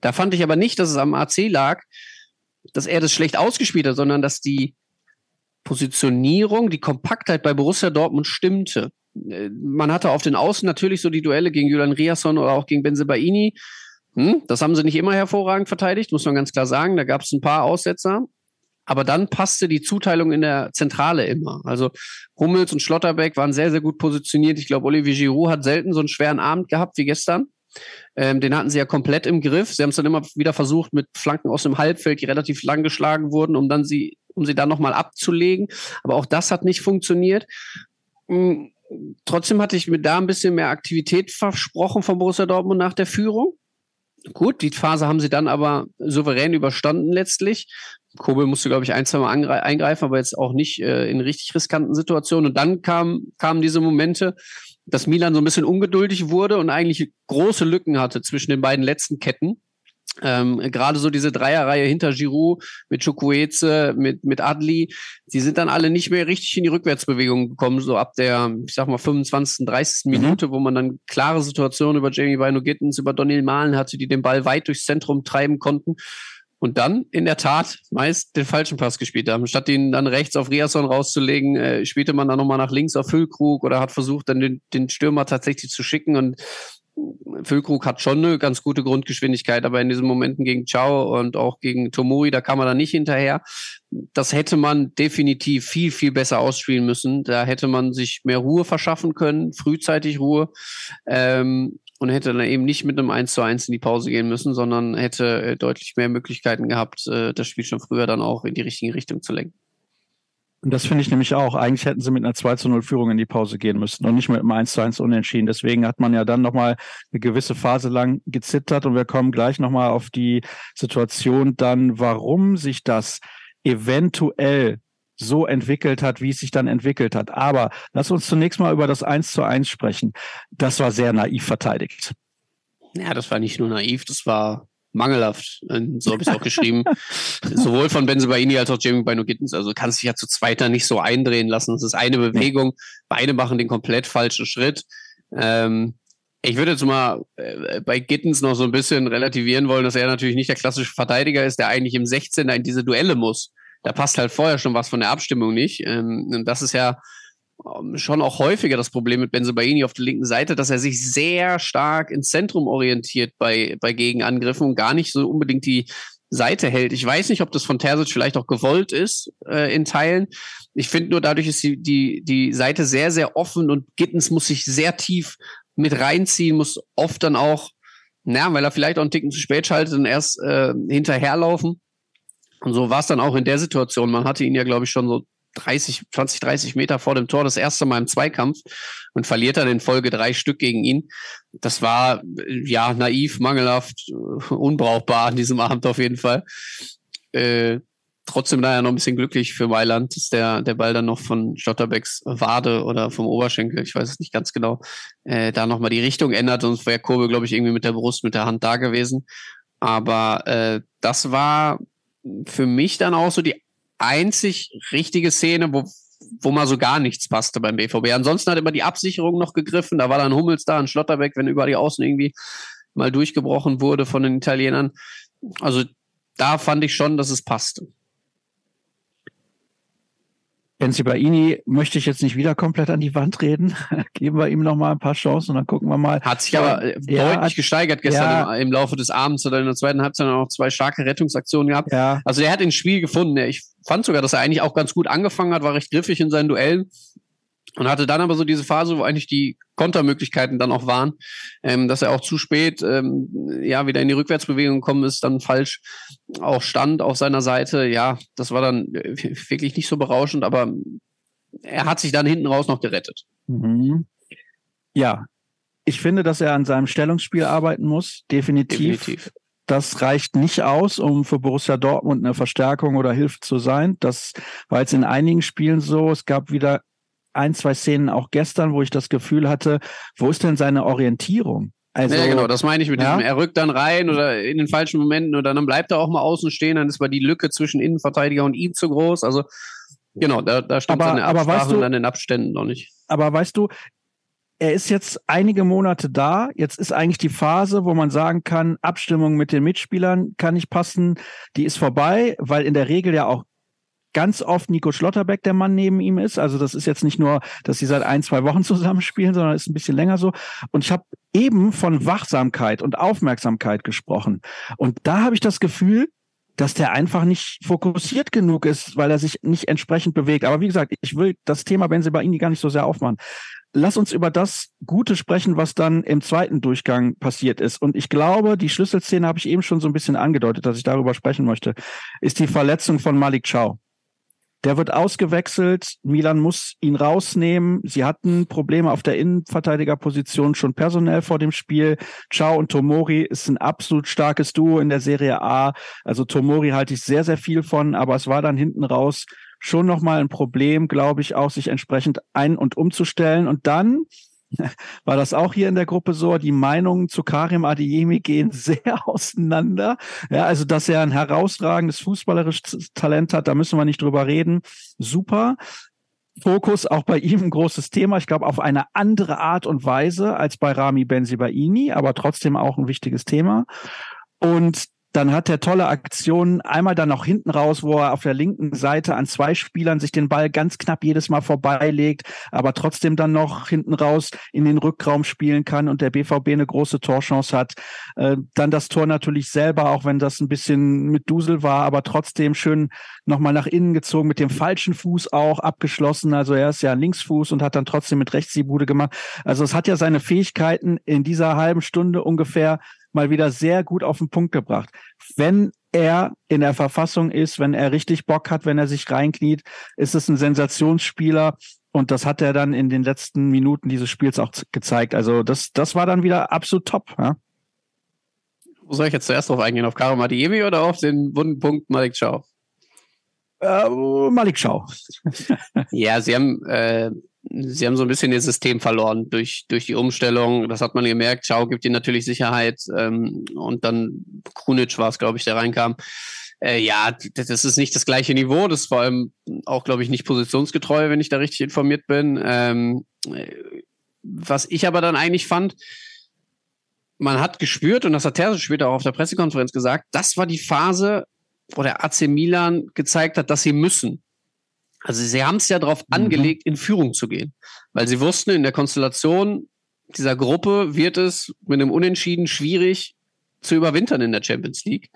Da fand ich aber nicht, dass es am AC lag, dass er das schlecht ausgespielt hat, sondern dass die Positionierung, die Kompaktheit bei Borussia Dortmund stimmte. Äh, man hatte auf den Außen natürlich so die Duelle gegen Julian Riasson oder auch gegen Benzebaini. Hm, das haben sie nicht immer hervorragend verteidigt, muss man ganz klar sagen. Da gab es ein paar Aussetzer. Aber dann passte die Zuteilung in der Zentrale immer. Also Hummels und Schlotterbeck waren sehr, sehr gut positioniert. Ich glaube, Olivier Giroud hat selten so einen schweren Abend gehabt wie gestern. Ähm, den hatten sie ja komplett im Griff. Sie haben es dann immer wieder versucht mit Flanken aus dem Halbfeld, die relativ lang geschlagen wurden, um dann sie, um sie dann nochmal abzulegen. Aber auch das hat nicht funktioniert. Mhm. Trotzdem hatte ich mir da ein bisschen mehr Aktivität versprochen von Borussia Dortmund nach der Führung. Gut, die Phase haben sie dann aber souverän überstanden letztlich. Kobel musste, glaube ich, ein, zwei Mal eingreifen, aber jetzt auch nicht äh, in richtig riskanten Situationen. Und dann kam, kamen diese Momente, dass Milan so ein bisschen ungeduldig wurde und eigentlich große Lücken hatte zwischen den beiden letzten Ketten. Ähm, Gerade so diese Dreierreihe hinter Giroud mit Chukwueze, mit, mit Adli, die sind dann alle nicht mehr richtig in die Rückwärtsbewegung gekommen, so ab der, ich sag mal, 25., 30. Mhm. Minute, wo man dann klare Situationen über Jamie Bino Gittens, über Donny Malen hatte, die den Ball weit durchs Zentrum treiben konnten und dann in der Tat meist den falschen Pass gespielt haben. Statt ihn dann rechts auf Riasson rauszulegen, äh, spielte man dann nochmal nach links auf Füllkrug oder hat versucht, dann den, den Stürmer tatsächlich zu schicken. Und Füllkrug hat schon eine ganz gute Grundgeschwindigkeit, aber in diesen Momenten gegen Chao und auch gegen Tomori, da kann man da nicht hinterher. Das hätte man definitiv viel, viel besser ausspielen müssen. Da hätte man sich mehr Ruhe verschaffen können, frühzeitig Ruhe. Ähm, und hätte dann eben nicht mit einem 1 zu 1 in die Pause gehen müssen, sondern hätte äh, deutlich mehr Möglichkeiten gehabt, äh, das Spiel schon früher dann auch in die richtige Richtung zu lenken. Und das finde ich nämlich auch. Eigentlich hätten sie mit einer 2 zu 0 Führung in die Pause gehen müssen und nicht mit einem 1 zu 1 unentschieden. Deswegen hat man ja dann nochmal eine gewisse Phase lang gezittert und wir kommen gleich nochmal auf die Situation dann, warum sich das eventuell so entwickelt hat, wie es sich dann entwickelt hat. Aber lass uns zunächst mal über das 1 zu 1 sprechen. Das war sehr naiv verteidigt. Ja, das war nicht nur naiv, das war mangelhaft. So habe ich es auch geschrieben. (laughs) Sowohl von Benzebaini als auch Jamie Bino Gittens. Also kannst dich ja zu zweiter nicht so eindrehen lassen. Es ist eine Bewegung. Beide machen den komplett falschen Schritt. Ähm, ich würde jetzt mal äh, bei Gittens noch so ein bisschen relativieren wollen, dass er natürlich nicht der klassische Verteidiger ist, der eigentlich im 16er in diese Duelle muss. Da passt halt vorher schon was von der Abstimmung nicht. Ähm, und das ist ja schon auch häufiger das Problem mit Benzobaini auf der linken Seite, dass er sich sehr stark ins Zentrum orientiert bei, bei Gegenangriffen und gar nicht so unbedingt die Seite hält. Ich weiß nicht, ob das von Terzic vielleicht auch gewollt ist äh, in Teilen. Ich finde nur, dadurch ist die, die, die Seite sehr, sehr offen und Gittens muss sich sehr tief mit reinziehen, muss oft dann auch, na, weil er vielleicht auch einen Ticken zu spät schaltet und erst äh, hinterherlaufen. Und so war es dann auch in der Situation. Man hatte ihn ja, glaube ich, schon so 30, 20, 30 Meter vor dem Tor das erste Mal im Zweikampf und verliert dann in Folge drei Stück gegen ihn. Das war ja naiv, mangelhaft, unbrauchbar an diesem Abend auf jeden Fall. Äh, trotzdem daher noch ein bisschen glücklich für Mailand, dass der, der Ball dann noch von Stotterbecks Wade oder vom Oberschenkel, ich weiß es nicht ganz genau, äh, da nochmal die Richtung ändert. Sonst wäre Kurve, glaube ich, irgendwie mit der Brust, mit der Hand da gewesen. Aber äh, das war für mich dann auch so die einzig richtige Szene, wo, wo mal so gar nichts passte beim BVB. Ansonsten hat immer die Absicherung noch gegriffen. Da war dann Hummels da, ein Schlotterbeck, wenn über die Außen irgendwie mal durchgebrochen wurde von den Italienern. Also da fand ich schon, dass es passte. Benzibaini möchte ich jetzt nicht wieder komplett an die Wand reden. (laughs) Geben wir ihm noch mal ein paar Chancen und dann gucken wir mal. Hat sich aber ja, deutlich gesteigert gestern ja, im, im, Laufe des Abends oder in der zweiten Halbzeit noch zwei starke Rettungsaktionen gehabt. Ja. Also er hat ins Spiel gefunden. Ich fand sogar, dass er eigentlich auch ganz gut angefangen hat, war recht griffig in seinen Duellen. Und hatte dann aber so diese Phase, wo eigentlich die Kontermöglichkeiten dann auch waren, ähm, dass er auch zu spät ähm, ja wieder in die Rückwärtsbewegung gekommen ist, dann falsch auch stand auf seiner Seite. Ja, das war dann äh, wirklich nicht so berauschend, aber er hat sich dann hinten raus noch gerettet. Mhm. Ja, ich finde, dass er an seinem Stellungsspiel arbeiten muss, definitiv. definitiv. Das reicht nicht aus, um für Borussia Dortmund eine Verstärkung oder Hilfe zu sein. Das war jetzt in einigen Spielen so. Es gab wieder ein, zwei Szenen auch gestern, wo ich das Gefühl hatte, wo ist denn seine Orientierung? Also, ja, genau, das meine ich mit ja? diesem, er rückt dann rein oder in den falschen Momenten oder dann bleibt er auch mal außen stehen, dann ist mal die Lücke zwischen Innenverteidiger und ihm zu groß. Also genau, da, da stimmt aber, aber weißt du, an den Abständen noch nicht. Aber weißt du, er ist jetzt einige Monate da. Jetzt ist eigentlich die Phase, wo man sagen kann, Abstimmung mit den Mitspielern kann nicht passen. Die ist vorbei, weil in der Regel ja auch ganz oft Nico Schlotterbeck der Mann neben ihm ist. Also das ist jetzt nicht nur, dass sie seit ein, zwei Wochen (laughs) zusammenspielen, sondern ist ein bisschen länger so. Und ich habe eben von Wachsamkeit und Aufmerksamkeit gesprochen. Und da habe ich das Gefühl, dass der einfach nicht fokussiert genug ist, weil er sich nicht entsprechend bewegt. Aber wie gesagt, ich will das Thema Benzebaini gar nicht so sehr aufmachen. Lass uns über das Gute sprechen, was dann im zweiten Durchgang passiert ist. Und ich glaube, die Schlüsselszene habe ich eben schon so ein bisschen angedeutet, dass ich darüber sprechen möchte, ist die Verletzung von Malik Chow. Der wird ausgewechselt. Milan muss ihn rausnehmen. Sie hatten Probleme auf der Innenverteidigerposition schon personell vor dem Spiel. Ciao und Tomori ist ein absolut starkes Duo in der Serie A. Also Tomori halte ich sehr, sehr viel von, aber es war dann hinten raus schon nochmal ein Problem, glaube ich, auch sich entsprechend ein- und umzustellen. Und dann (laughs) war das auch hier in der Gruppe so. Die Meinungen zu Karim Adeyemi gehen (laughs) sehr auseinander. Ja, also, dass er ein herausragendes fußballerisches Talent hat, da müssen wir nicht drüber reden. Super. Fokus auch bei ihm ein großes Thema. Ich glaube, auf eine andere Art und Weise als bei Rami Benzibaini, aber trotzdem auch ein wichtiges Thema. Und dann hat er tolle Aktionen. Einmal dann noch hinten raus, wo er auf der linken Seite an zwei Spielern sich den Ball ganz knapp jedes Mal vorbeilegt, aber trotzdem dann noch hinten raus in den Rückraum spielen kann und der BVB eine große Torchance hat. Äh, dann das Tor natürlich selber, auch wenn das ein bisschen mit Dusel war, aber trotzdem schön nochmal nach innen gezogen, mit dem falschen Fuß auch abgeschlossen. Also er ist ja Linksfuß und hat dann trotzdem mit rechts die Bude gemacht. Also es hat ja seine Fähigkeiten in dieser halben Stunde ungefähr mal wieder sehr gut auf den Punkt gebracht. Wenn er in der Verfassung ist, wenn er richtig Bock hat, wenn er sich reinkniet, ist es ein Sensationsspieler. Und das hat er dann in den letzten Minuten dieses Spiels auch gezeigt. Also das, das war dann wieder absolut top. Ja? Wo soll ich jetzt zuerst drauf eingehen? Auf Karim Adiemi oder auf den wunden Punkt Malik Schau? Äh, Malik Schau. ja, sie haben äh, sie haben so ein bisschen ihr System verloren durch, durch die Umstellung. Das hat man gemerkt. Schau gibt ihnen natürlich Sicherheit. Ähm, und dann Krunic war es, glaube ich, der reinkam. Äh, ja, das ist nicht das gleiche Niveau. Das ist vor allem auch, glaube ich, nicht positionsgetreu, wenn ich da richtig informiert bin. Ähm, äh, was ich aber dann eigentlich fand, man hat gespürt, und das hat Terzic später auch auf der Pressekonferenz gesagt, das war die Phase, wo der AC Milan gezeigt hat, dass sie müssen. Also sie haben es ja darauf mhm. angelegt, in Führung zu gehen, weil sie wussten, in der Konstellation dieser Gruppe wird es mit einem Unentschieden schwierig zu überwintern in der Champions League.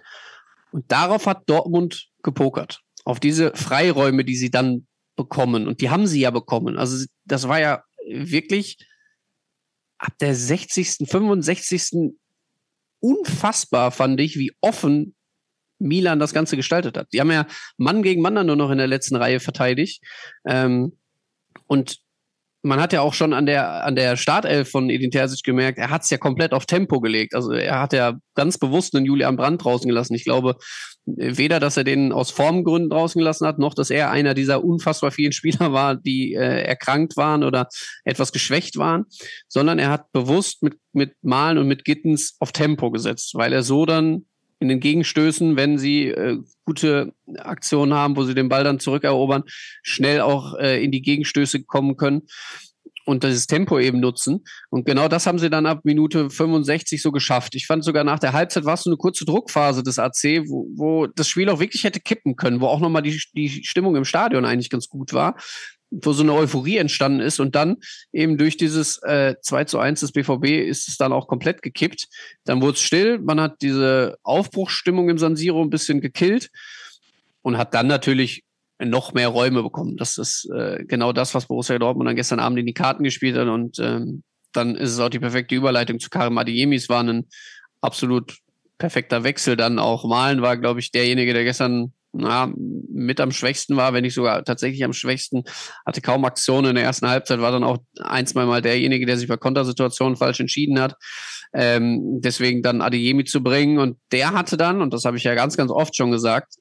Und darauf hat Dortmund gepokert. Auf diese Freiräume, die sie dann bekommen. Und die haben sie ja bekommen. Also das war ja wirklich ab der 60., 65. unfassbar, fand ich, wie offen Milan das Ganze gestaltet hat. Die haben ja Mann gegen Mann dann nur noch in der letzten Reihe verteidigt. Ähm, und man hat ja auch schon an der, an der Startelf von Edin Terzic gemerkt, er hat es ja komplett auf Tempo gelegt. Also er hat ja ganz bewusst einen Julian Brandt draußen gelassen. Ich glaube weder, dass er den aus Formgründen draußen gelassen hat, noch dass er einer dieser unfassbar vielen Spieler war, die äh, erkrankt waren oder etwas geschwächt waren, sondern er hat bewusst mit, mit Malen und mit Gittens auf Tempo gesetzt, weil er so dann in den Gegenstößen, wenn sie äh, gute Aktionen haben, wo sie den Ball dann zurückerobern, schnell auch äh, in die Gegenstöße kommen können und dieses Tempo eben nutzen. Und genau das haben sie dann ab Minute 65 so geschafft. Ich fand sogar nach der Halbzeit war es so eine kurze Druckphase des AC, wo, wo das Spiel auch wirklich hätte kippen können, wo auch nochmal die, die Stimmung im Stadion eigentlich ganz gut war wo so eine Euphorie entstanden ist und dann eben durch dieses äh, 2 zu 1 des BVB ist es dann auch komplett gekippt. Dann wurde es still, man hat diese Aufbruchsstimmung im San Siro ein bisschen gekillt und hat dann natürlich noch mehr Räume bekommen. Das ist äh, genau das, was Borussia Dortmund dann gestern Abend in die Karten gespielt hat und ähm, dann ist es auch die perfekte Überleitung zu Karim Adeyemi. Es war ein absolut perfekter Wechsel. Dann auch Malen war, glaube ich, derjenige, der gestern na, mit am schwächsten war, wenn nicht sogar tatsächlich am schwächsten, hatte kaum Aktionen in der ersten Halbzeit, war dann auch ein, zwei Mal derjenige, der sich bei Kontersituationen falsch entschieden hat. Ähm, deswegen dann Adeyemi zu bringen. Und der hatte dann, und das habe ich ja ganz, ganz oft schon gesagt,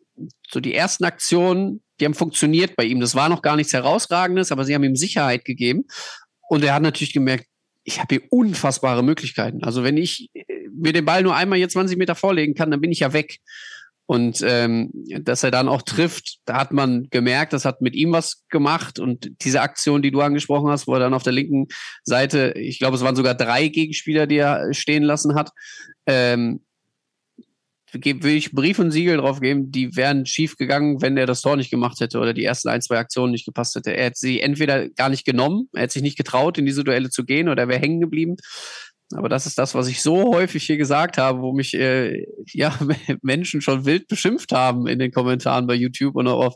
so die ersten Aktionen, die haben funktioniert bei ihm. Das war noch gar nichts Herausragendes, aber sie haben ihm Sicherheit gegeben. Und er hat natürlich gemerkt, ich habe hier unfassbare Möglichkeiten. Also wenn ich mir den Ball nur einmal jetzt 20 Meter vorlegen kann, dann bin ich ja weg. Und ähm, dass er dann auch trifft, da hat man gemerkt, das hat mit ihm was gemacht. Und diese Aktion, die du angesprochen hast, wo er dann auf der linken Seite, ich glaube, es waren sogar drei Gegenspieler, die er stehen lassen hat, ähm, will ich Brief und Siegel drauf geben, die wären schief gegangen, wenn er das Tor nicht gemacht hätte oder die ersten ein, zwei Aktionen nicht gepasst hätte. Er hätte sie entweder gar nicht genommen, er hätte sich nicht getraut, in diese Duelle zu gehen oder er wäre hängen geblieben. Aber das ist das, was ich so häufig hier gesagt habe, wo mich äh, ja (laughs) Menschen schon wild beschimpft haben in den Kommentaren bei YouTube und auch auf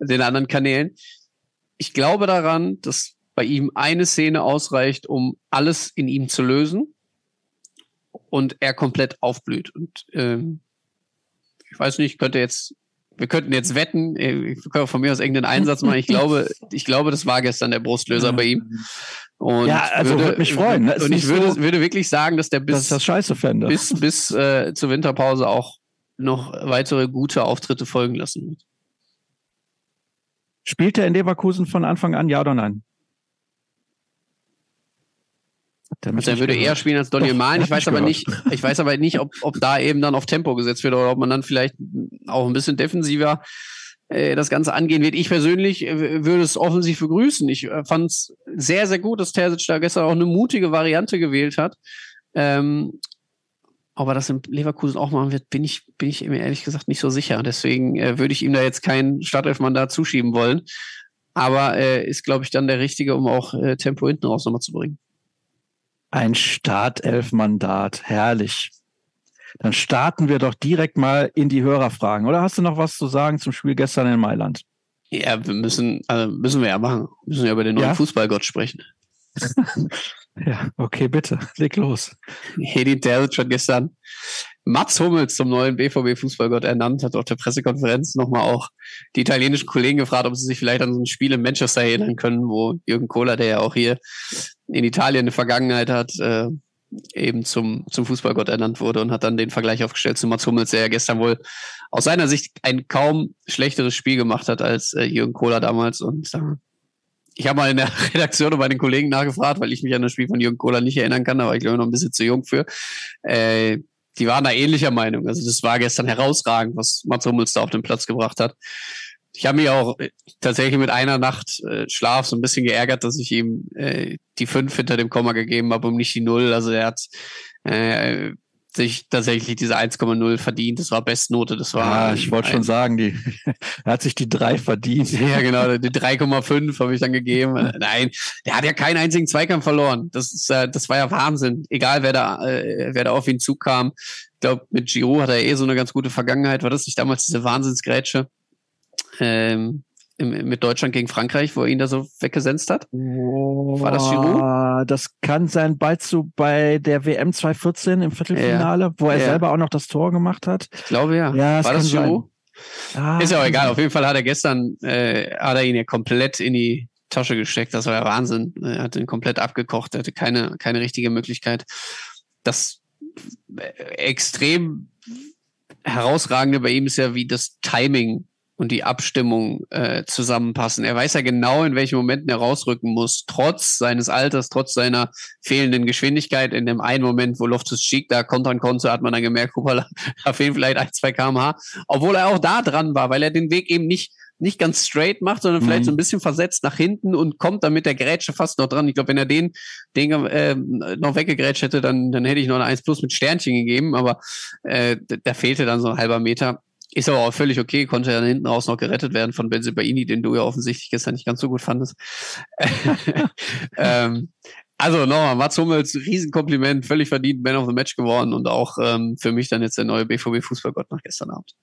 den anderen Kanälen. Ich glaube daran, dass bei ihm eine Szene ausreicht, um alles in ihm zu lösen und er komplett aufblüht. Und ähm, ich weiß nicht, könnte jetzt, wir könnten jetzt wetten, äh, wir können von mir aus irgendeinen Einsatz machen. Ich glaube, (laughs) ich glaube, das war gestern der Brustlöser bei ihm. Und ja, also würde, würde mich freuen. Ne? Und ich würde, so, würde wirklich sagen, dass der bis, dass das scheiße fände. bis, bis äh, zur Winterpause auch noch weitere gute Auftritte folgen lassen wird. Spielt er in Leverkusen von Anfang an, ja oder nein? Der also er würde eher spielen als Donny Malen. Ich (laughs) weiß aber nicht, ich weiß aber nicht, ob, ob da eben dann auf Tempo gesetzt wird oder ob man dann vielleicht auch ein bisschen defensiver äh, das Ganze angehen wird. Ich persönlich äh, würde es offensiv begrüßen. Ich äh, fand es sehr, sehr gut, dass Terzic da gestern auch eine mutige Variante gewählt hat. Ähm, ob er das in Leverkusen auch machen wird, bin ich, bin ich mir ehrlich gesagt nicht so sicher. Deswegen äh, würde ich ihm da jetzt kein Startelfmandat zuschieben wollen. Aber äh, ist, glaube ich, dann der Richtige, um auch äh, Tempo hinten raus nochmal zu bringen. Ein Startelf-Mandat, herrlich. Dann starten wir doch direkt mal in die Hörerfragen. Oder hast du noch was zu sagen zum Spiel gestern in Mailand? Ja, wir müssen, also müssen wir ja machen. Wir müssen ja über den neuen ja? Fußballgott sprechen. (laughs) ja, okay, bitte, leg los. Hedi Terzic hat gestern Mats Hummels zum neuen BVB-Fußballgott ernannt, hat auf der Pressekonferenz nochmal auch die italienischen Kollegen gefragt, ob sie sich vielleicht an so ein Spiel in Manchester erinnern können, wo Jürgen Kohler, der ja auch hier in Italien eine Vergangenheit hat, äh, eben zum, zum Fußballgott ernannt wurde und hat dann den Vergleich aufgestellt zu Mats Hummels, der ja gestern wohl aus seiner Sicht ein kaum schlechteres Spiel gemacht hat als äh, Jürgen Kohler damals. Und äh, ich habe mal in der (laughs) Redaktion und bei den Kollegen nachgefragt, weil ich mich an das Spiel von Jürgen Kohler nicht erinnern kann, aber ich glaube noch ein bisschen zu jung für. Äh, die waren da ähnlicher Meinung. Also das war gestern herausragend, was Mats Hummels da auf den Platz gebracht hat ich habe mich auch äh, tatsächlich mit einer Nacht äh, Schlaf so ein bisschen geärgert, dass ich ihm äh, die fünf hinter dem Komma gegeben habe und nicht die null. Also er hat äh, sich tatsächlich diese 1,0 verdient. Das war Bestnote. Das war. Ja, ich wollte schon sagen, die, er (laughs) hat sich die drei verdient. (laughs) Ja, genau. Die 3,5 habe ich dann gegeben. (laughs) Nein, der hat ja keinen einzigen Zweikampf verloren. Das ist, äh, das war ja Wahnsinn. Egal, wer da, äh, wer da auf ihn zukam. Ich glaube, mit Giroud hat er eh so eine ganz gute Vergangenheit. War das nicht damals diese Wahnsinnsgrätsche? ähm, mit Deutschland gegen Frankreich, wo er ihn da so weggesenzt hat? War das Giroud? Das kann sein, bald so bei der WM 2014 im Viertelfinale, ja. wo er ja. selber auch noch das Tor gemacht hat. Ich glaube ja. ja War das Giroud? Ah, ist ja auch egal. Auf jeden Fall hat er gestern, äh, hat er ihn ja komplett in die Tasche gesteckt. Das war ja Wahnsinn. Er hat ihn komplett abgekocht. Er hatte keine, keine richtige Möglichkeit. Das äh, extrem herausragende bei ihm ist ja, wie das Timing und die Abstimmung äh, zusammenpassen. Er weiß ja genau, in welchen Momenten er rausrücken muss, trotz seines Alters, trotz seiner fehlenden Geschwindigkeit. In dem einen Moment, wo Loftus Cheek da kontern konnte, hat man dann gemerkt, (laughs) guck mal, da fehlen vielleicht ein, zwei kmh. Obwohl er auch da dran war, weil er den Weg eben nicht nicht ganz straight macht, sondern mhm. vielleicht so ein bisschen versetzt nach hinten und kommt dann mit der Grätsche fast noch dran. Ich glaube, wenn er den, den äh, noch weggegrätscht hätte, dann, dann hätte ich noch eine 1 plus mit Sternchen gegeben, aber äh, da fehlte dann so ein halber Meter. Ist aber auch völlig okay, konnte ja hinten raus noch gerettet werden von Benzibaini, den du ja offensichtlich gestern nicht ganz so gut fandest. (laughs) ähm, also nochmal, Mats Hummels, Riesenkompliment, völlig verdient Man of the Match geworden und auch ähm, für mich dann jetzt der neue BVB-Fußballgott nach gestern Abend.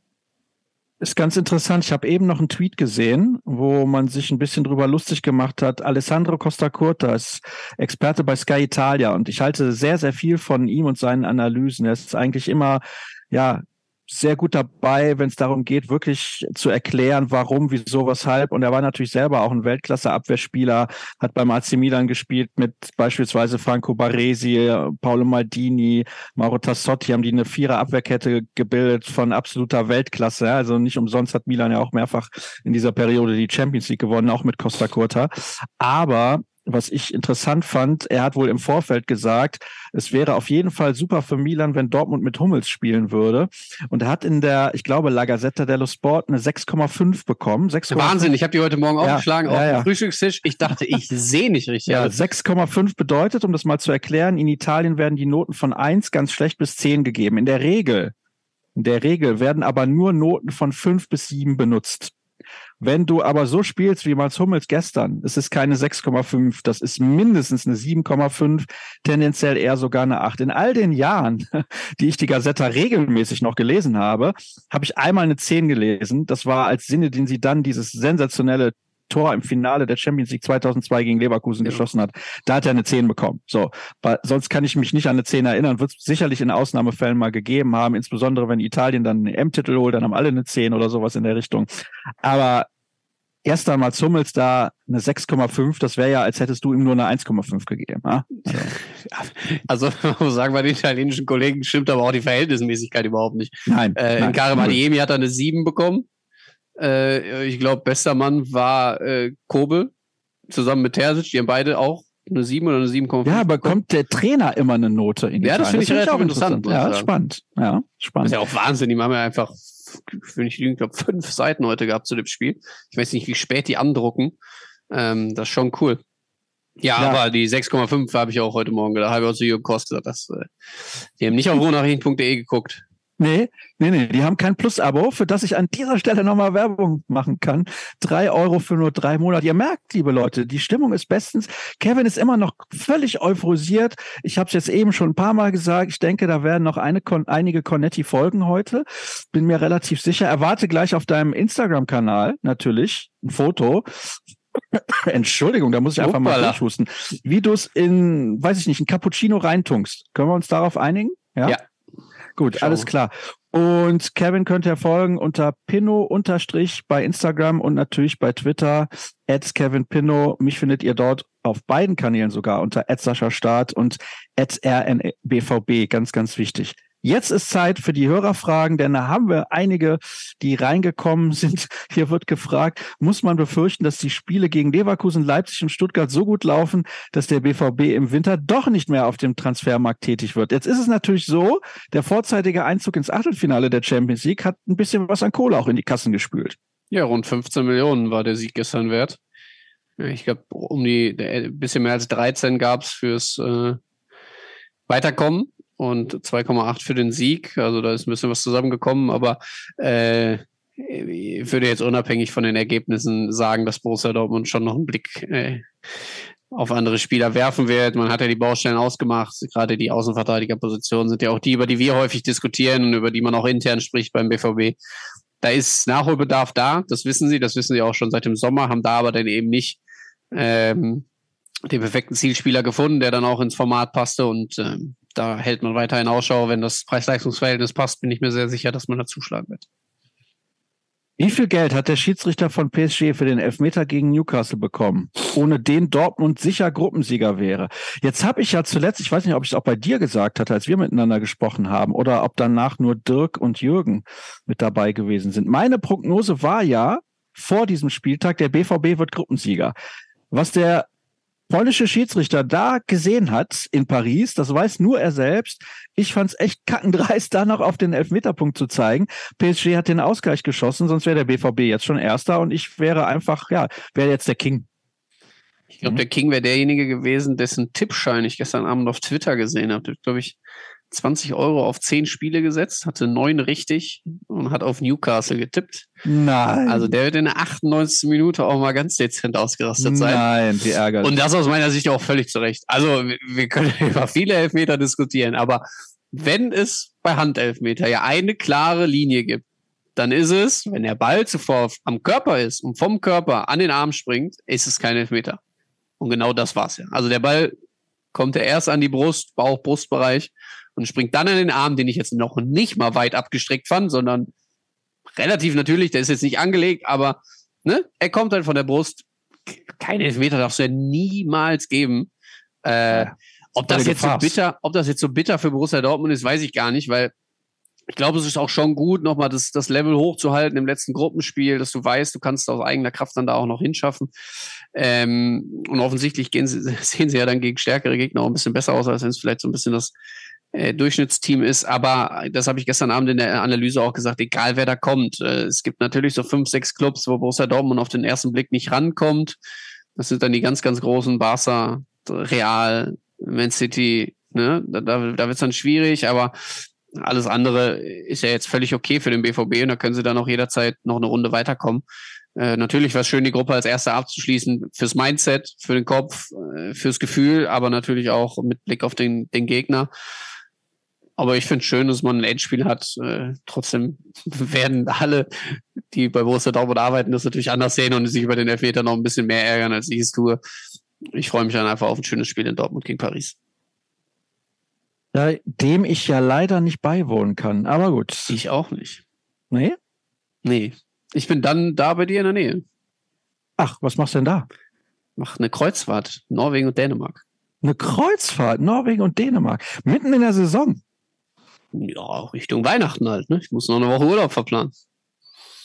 Ist ganz interessant. Ich habe eben noch einen Tweet gesehen, wo man sich ein bisschen drüber lustig gemacht hat. Alessandro Costa Curta ist Experte bei Sky Italia und ich halte sehr, sehr viel von ihm und seinen Analysen. Er ist eigentlich immer ja sehr gut dabei, wenn es darum geht, wirklich zu erklären, warum, wieso, weshalb. Und er war natürlich selber auch ein Weltklasse-Abwehrspieler, hat beim AC Milan gespielt mit beispielsweise Franco Baresi, Paolo Maldini, Mauro Tassotti, haben die eine Vierer-Abwehrkette gebildet von absoluter Weltklasse. Also nicht umsonst hat Milan ja auch mehrfach in dieser Periode die Champions League gewonnen, auch mit Costa Curta. Aber was ich interessant fand, er hat wohl im Vorfeld gesagt, es wäre auf jeden Fall super für Milan, wenn Dortmund mit Hummels spielen würde. Und er hat in der, ich glaube, La Gazzetta dello Sport eine 6,5 bekommen. 6, Wahnsinn, ich habe die heute Morgen ja, aufgeschlagen ja, auf ja. dem Frühstückstisch. Ich dachte, ich sehe nicht richtig. Ja, 6,5 bedeutet, um das mal zu erklären, in Italien werden die Noten von 1 ganz schlecht bis 10 gegeben. In der Regel, in der Regel werden aber nur Noten von 5 bis 7 benutzt. Wenn du aber so spielst wie Mats Hummels gestern, es ist keine 6,5, das ist mindestens eine 7,5, tendenziell eher sogar eine 8. In all den Jahren, (laughs) die ich die Gazetta regelmäßig noch gelesen habe, habe ich einmal eine 10 gelesen. Das war als Sinne, den sie dann dieses sensationelle Tor im Finale der Champions League 2002 gegen Leverkusen ja. geschossen hat. Da hat er eine 10 bekommen. So, weil sonst kann ich mich nicht an eine 10 erinnern. Wird es sicherlich in Ausnahmefällen mal gegeben haben, insbesondere wenn Italien dann einen M-Titel holt, dann haben alle eine 10 oder sowas in der Richtung. Aber erst einmal Hummels da eine 6,5, das wäre ja, als hättest du ihm nur eine 1,5 gegeben. Ja? Also, (laughs) also man muss sagen, bei den italienischen Kollegen stimmt aber auch die Verhältnismäßigkeit überhaupt nicht. Nein. Äh, nein. Karim Adiemi hat er eine 7 bekommen. Äh, ich glaube, bester Mann war äh, Kobel zusammen mit Terzic. Die haben beide auch eine 7 oder eine 7,5. Ja, aber kommt der Trainer immer eine Note in die Ja, das finde ich relativ interessant. interessant. Ja, spannend. Ja, spannend. Das ist ja auch Wahnsinn. Die haben ja einfach, wenn ich lügen, glaube fünf Seiten heute gehabt zu dem Spiel. Ich weiß nicht, wie spät die andrucken. Ähm, das ist schon cool. Ja, ja, aber die 6,5 habe ich auch heute Morgen gedacht. Habe ich auch zu Jürgen Kost gesagt, dass, äh, die haben nicht auf ruhnachrichten.de geguckt. Nee, nee, nee, die haben kein Plus-Abo, für das ich an dieser Stelle nochmal Werbung machen kann. Drei Euro für nur drei Monate. Ihr merkt, liebe Leute, die Stimmung ist bestens. Kevin ist immer noch völlig euphorisiert. Ich habe es jetzt eben schon ein paar Mal gesagt. Ich denke, da werden noch eine, einige Cornetti folgen heute. Bin mir relativ sicher. Erwarte gleich auf deinem Instagram-Kanal natürlich ein Foto (coughs) Entschuldigung, da muss ich einfach Uppala. mal durchhusten. Wie du es in, weiß ich nicht, ein Cappuccino reintunkst. Können wir uns darauf einigen? Ja. ja. Gut, Schau. alles klar. Und Kevin könnt ihr folgen unter Pinno unterstrich bei Instagram und natürlich bei Twitter at Kevin Pinno. Mich findet ihr dort auf beiden Kanälen sogar unter Start und RNBVB. Ganz, ganz wichtig. Jetzt ist Zeit für die Hörerfragen, denn da haben wir einige, die reingekommen (laughs) sind. Hier wird gefragt, muss man befürchten, dass die Spiele gegen Leverkusen, Leipzig und Stuttgart so gut laufen, dass der BVB im Winter doch nicht mehr auf dem Transfermarkt tätig wird? Jetzt ist es natürlich so, der vorzeitige Einzug ins Achtelfinale der Champions League hat ein bisschen was an Kohle auch in die Kassen gespült. Ja, rund 15 Millionen war der Sieg gestern wert. Ich glaube, um die, ein bisschen mehr als 13 gab es fürs äh, Weiterkommen und 2,8 für den Sieg. Also da ist ein bisschen was zusammengekommen, aber äh, ich würde jetzt unabhängig von den Ergebnissen sagen, dass Borussia Dortmund schon noch einen Blick äh, auf andere Spieler werfen wird. Man hat ja die Baustellen ausgemacht. Gerade die Außenverteidigerpositionen sind ja auch die, über die wir häufig diskutieren und über die man auch intern spricht beim BVB. Da ist Nachholbedarf da, das wissen sie, das wissen sie auch schon seit dem Sommer, haben da aber dann eben nicht ähm, den perfekten Zielspieler gefunden, der dann auch ins Format passte und ähm, da hält man weiterhin Ausschau. Wenn das Preis-Leistungs-Verhältnis passt, bin ich mir sehr sicher, dass man da zuschlagen wird. Wie viel Geld hat der Schiedsrichter von PSG für den Elfmeter gegen Newcastle bekommen, ohne den Dortmund sicher Gruppensieger wäre? Jetzt habe ich ja zuletzt, ich weiß nicht, ob ich es auch bei dir gesagt hatte, als wir miteinander gesprochen haben, oder ob danach nur Dirk und Jürgen mit dabei gewesen sind. Meine Prognose war ja vor diesem Spieltag, der BVB wird Gruppensieger. Was der polnische Schiedsrichter da gesehen hat in Paris, das weiß nur er selbst. Ich fand es echt kackendreist, da noch auf den Elfmeterpunkt zu zeigen. PSG hat den Ausgleich geschossen, sonst wäre der BVB jetzt schon Erster und ich wäre einfach, ja, wäre jetzt der King. Ich glaube, der King wäre derjenige gewesen, dessen Tippschein ich gestern Abend auf Twitter gesehen habe. Glaube ich, 20 Euro auf 10 Spiele gesetzt, hatte 9 richtig und hat auf Newcastle getippt. Nein. Also der wird in der 98. Minute auch mal ganz dezent ausgerastet sein. Nein, wie ärgerlich. Und das aus meiner Sicht auch völlig zurecht. Also wir können (laughs) über viele Elfmeter diskutieren, aber wenn es bei Handelfmeter ja eine klare Linie gibt, dann ist es, wenn der Ball zuvor am Körper ist und vom Körper an den Arm springt, ist es kein Elfmeter. Und genau das war's ja. Also der Ball kommt ja erst an die Brust, Bauch, Brustbereich und springt dann an den Arm, den ich jetzt noch nicht mal weit abgestreckt fand, sondern relativ natürlich, der ist jetzt nicht angelegt, aber ne, er kommt halt von der Brust. Keine Elfmeter darfst du ja niemals geben. Äh, ob das jetzt so bitter, ob das jetzt so bitter für Borussia Dortmund ist, weiß ich gar nicht, weil ich glaube, es ist auch schon gut, nochmal das, das Level hochzuhalten im letzten Gruppenspiel, dass du weißt, du kannst aus eigener Kraft dann da auch noch hinschaffen. Ähm, und offensichtlich gehen sie, (laughs) sehen sie ja dann gegen stärkere Gegner auch ein bisschen besser aus, als wenn es vielleicht so ein bisschen das äh, Durchschnittsteam ist. Aber das habe ich gestern Abend in der Analyse auch gesagt, egal wer da kommt. Äh, es gibt natürlich so fünf, sechs Clubs, wo Borussia Dortmund auf den ersten Blick nicht rankommt. Das sind dann die ganz, ganz großen Barca, Real, Man City. Ne? Da, da, da wird es dann schwierig, aber alles andere ist ja jetzt völlig okay für den BVB und da können sie dann auch jederzeit noch eine Runde weiterkommen. Äh, natürlich war es schön, die Gruppe als erste abzuschließen, fürs Mindset, für den Kopf, äh, fürs Gefühl, aber natürlich auch mit Blick auf den, den Gegner. Aber ich finde es schön, dass man ein Endspiel hat. Äh, trotzdem (laughs) werden alle, die bei Borussia Dortmund arbeiten, das natürlich anders sehen und sich über den Elfmeter noch ein bisschen mehr ärgern, als ich es tue. Ich freue mich dann einfach auf ein schönes Spiel in Dortmund gegen Paris. Ja, dem ich ja leider nicht beiwohnen kann. Aber gut. Ich auch nicht. Nee? Nee. Ich bin dann da bei dir in der Nähe. Ach, was machst du denn da? Mach eine Kreuzfahrt. Norwegen und Dänemark. Eine Kreuzfahrt, Norwegen und Dänemark. Mitten in der Saison. Ja, Richtung Weihnachten halt. Ne? Ich muss noch eine Woche Urlaub verplanen.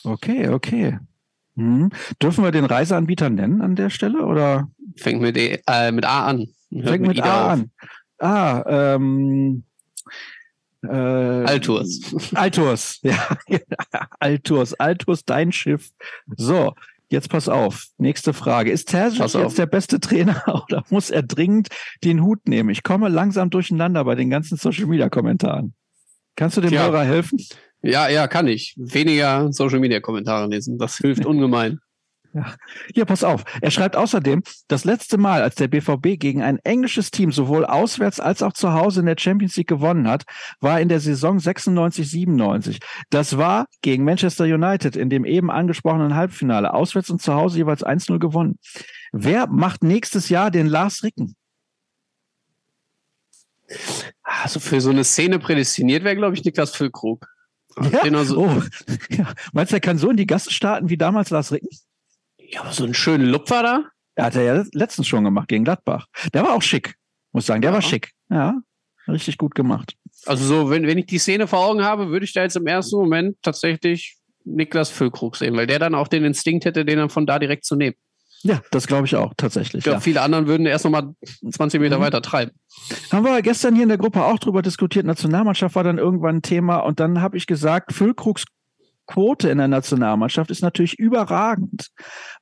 Okay, okay. Hm. Dürfen wir den Reiseanbieter nennen an der Stelle oder? Fängt mit, e, äh, mit A an. Fängt mit, mit A auf. an. Ah, ähm, äh, Altours. Altours, (laughs) ja. (laughs) Altours, Altours, dein Schiff. So, Jetzt pass auf. Nächste Frage. Ist Terzic Pass auf. jetzt der beste Trainer (laughs) oder muss er dringend den Hut nehmen? Ich komme langsam durcheinander bei den ganzen Social Media Kommentaren. Kannst du dem Tja. Hörer helfen? Ja, ja, kann ich. Weniger Social Media Kommentare lesen. Das hilft ungemein. Hier, pass auf. Er schreibt außerdem, das letzte Mal, als der BVB gegen ein englisches Team sowohl auswärts als auch zu Hause in der Champions League gewonnen hat, war in der Saison 96, 97. Das war gegen Manchester United in dem eben angesprochenen Halbfinale. Auswärts und zu Hause jeweils 1-0 gewonnen. Wer macht nächstes Jahr den Lars Ricken? Also für so eine Szene prädestiniert wäre, glaube ich, Niklas Füllkrug. Ja? Den also, Oh, (laughs) ja. Meinst du, er kann so in die Gasse starten wie damals Lars Ricken? Ja, aber so einen schönen Lupfer da. Er hat er ja letztens schon gemacht gegen Gladbach. Der war auch schick, muss sagen. Der Ja. war schick. Ja, richtig gut gemacht. Also so, wenn, wenn ich die Szene vor Augen habe, würde ich da jetzt im ersten Moment tatsächlich Niklas Füllkrug sehen, weil der dann auch den Instinkt hätte, den dann von da direkt zu nehmen. Ja, das glaube ich auch tatsächlich. Ich glaube, Ja. viele anderen würden erst nochmal 20 Meter Mhm. weiter treiben. Haben wir gestern hier in der Gruppe auch drüber diskutiert. Nationalmannschaft war dann irgendwann ein Thema und dann habe ich gesagt, Füllkrugs Quote in der Nationalmannschaft ist natürlich überragend,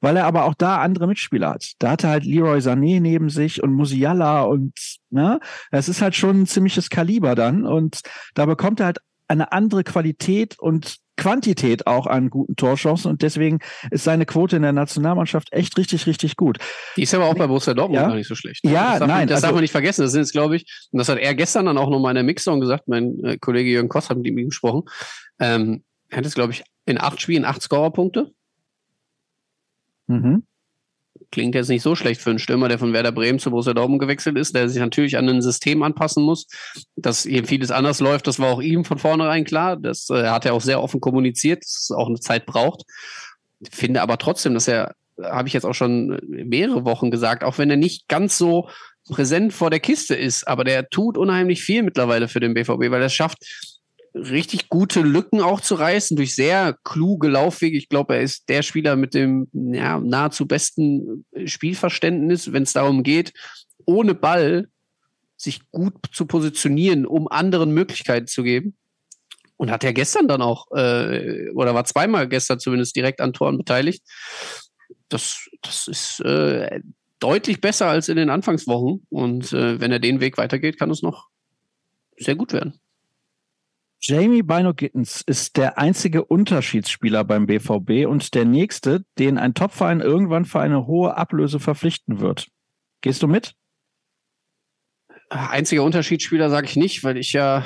weil er aber auch da andere Mitspieler hat. Da hatte halt Leroy Sané neben sich und Musiala und ne, das ist halt schon ein ziemliches Kaliber dann und da bekommt er halt eine andere Qualität und Quantität auch an guten Torchancen und deswegen ist seine Quote in der Nationalmannschaft echt richtig, richtig gut. Die ist aber auch bei Borussia Dortmund Ja. gar nicht so schlecht. Ja, das darf nein, Man, das also- darf man nicht vergessen. Das sind jetzt, glaube ich, und das hat er gestern dann auch nochmal in der Mixzone gesagt, mein äh, Kollege Jürgen Kost hat mit ihm gesprochen. Ähm, er hat jetzt, glaube ich, in acht Spielen acht Scorerpunkte. Mhm. Klingt jetzt nicht so schlecht für einen Stürmer, der von Werder Bremen zu Borussia Dortmund gewechselt ist, der sich natürlich an ein System anpassen muss, dass hier vieles anders läuft. Das war auch ihm von vornherein klar. Das äh, hat er auch sehr offen kommuniziert, dass es auch eine Zeit braucht. Finde aber trotzdem, dass er, habe ich jetzt auch schon mehrere Wochen gesagt, auch wenn er nicht ganz so präsent vor der Kiste ist, aber der tut unheimlich viel mittlerweile für den BVB, weil er es schafft, richtig gute Lücken auch zu reißen durch sehr kluge Laufwege. Ich glaube, er ist der Spieler mit dem ja, nahezu besten Spielverständnis, wenn es darum geht, ohne Ball sich gut zu positionieren, um anderen Möglichkeiten zu geben. Und hat ja gestern dann auch, äh, oder war zweimal gestern zumindest direkt an Toren beteiligt. Das, das ist äh, deutlich besser als in den Anfangswochen. Und äh, wenn er den Weg weitergeht, kann es noch sehr gut werden. Jamie Bino Gittens ist der einzige Unterschiedsspieler beim BVB und der nächste, den ein Topverein irgendwann für eine hohe Ablöse verpflichten wird. Gehst du mit? Einziger Unterschiedsspieler sage ich nicht, weil ich ja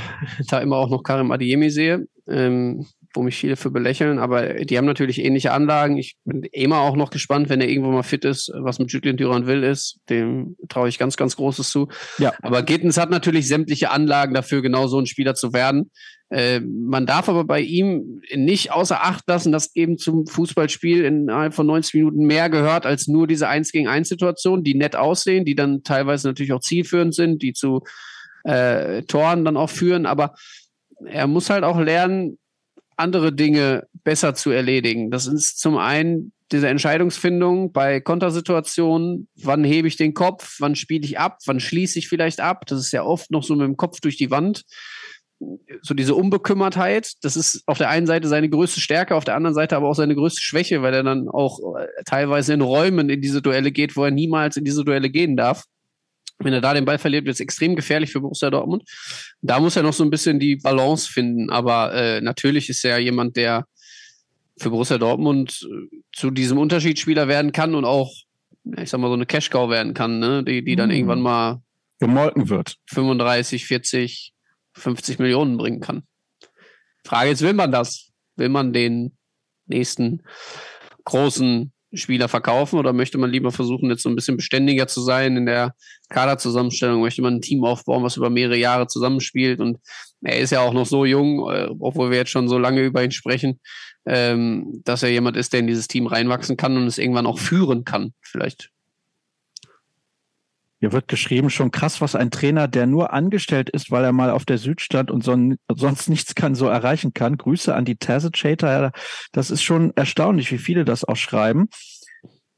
da immer auch noch Karim Adiemi sehe, ähm, wo mich viele für belächeln. Aber die haben natürlich ähnliche Anlagen. Ich bin immer auch noch gespannt, wenn er irgendwo mal fit ist, was mit Julien Duranville ist. Dem traue ich ganz, ganz Großes zu. Ja. Aber Gittens hat natürlich sämtliche Anlagen dafür, genau so ein Spieler zu werden. Äh, man darf aber bei ihm nicht außer Acht lassen, dass eben zum Fußballspiel innerhalb von 90 Minuten mehr gehört als nur diese 1 gegen 1 Situation, die nett aussehen, die dann teilweise natürlich auch zielführend sind, die zu äh, Toren dann auch führen. Aber er muss halt auch lernen, andere Dinge besser zu erledigen. Das ist zum einen diese Entscheidungsfindung bei Kontersituationen, wann hebe ich den Kopf, wann spiele ich ab, wann schließe ich vielleicht ab. Das ist ja oft noch so mit dem Kopf durch die Wand. So diese Unbekümmertheit, das ist auf der einen Seite seine größte Stärke, auf der anderen Seite aber auch seine größte Schwäche, weil er dann auch äh, teilweise in Räumen in diese Duelle geht, wo er niemals in diese Duelle gehen darf. Wenn er da den Ball verliert, wird es extrem gefährlich für Borussia Dortmund. Da muss er noch so ein bisschen die Balance finden. Aber äh, natürlich ist er jemand, der für Borussia Dortmund äh, zu diesem Unterschiedsspieler werden kann und auch, ich sag mal, so eine Cash-Cow werden kann, ne? die, die dann Mhm. irgendwann mal Gemolken wird. 35, 40, 50 Millionen bringen kann. Frage jetzt, will man das? Will man den nächsten großen Spieler verkaufen oder möchte man lieber versuchen, jetzt so ein bisschen beständiger zu sein in der Kaderzusammenstellung? Möchte man ein Team aufbauen, was über mehrere Jahre zusammenspielt? Und er ist ja auch noch so jung, äh, obwohl wir jetzt schon so lange über ihn sprechen, ähm, dass er jemand ist, der in dieses Team reinwachsen kann und es irgendwann auch führen kann, vielleicht. Hier wird geschrieben, schon krass, was ein Trainer, der nur angestellt ist, weil er mal auf der Süd stand und son sonst nichts kann, so erreichen kann. Grüße an die Terzic-Hater. Ja, Das ist schon erstaunlich, wie viele das auch schreiben.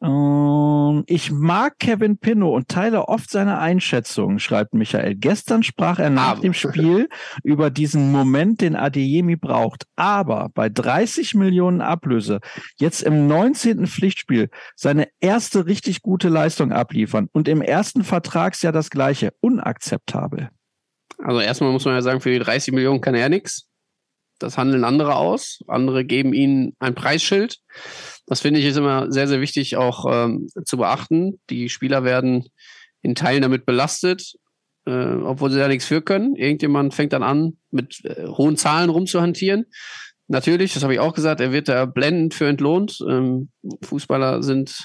Ähm, ich mag Kevin Pinno und teile oft seine Einschätzung, schreibt Michael. Gestern sprach er nach Aber. dem Spiel über diesen Moment, den Adeyemi braucht. Aber bei 30 Millionen Ablöse jetzt im 19. Pflichtspiel seine erste richtig gute Leistung abliefern und im ersten Vertragsjahr das gleiche. Unakzeptabel. Also erstmal muss man ja sagen, für die 30 Millionen kann er nichts. Das handeln andere aus. Andere geben ihnen ein Preisschild. Das finde ich ist immer sehr, sehr wichtig auch ähm, zu beachten. Die Spieler werden in Teilen damit belastet, äh, obwohl sie da nichts für können. Irgendjemand fängt dann an, mit äh, hohen Zahlen rumzuhantieren. Natürlich, das habe ich auch gesagt, er wird da blendend für entlohnt. Ähm, Fußballer sind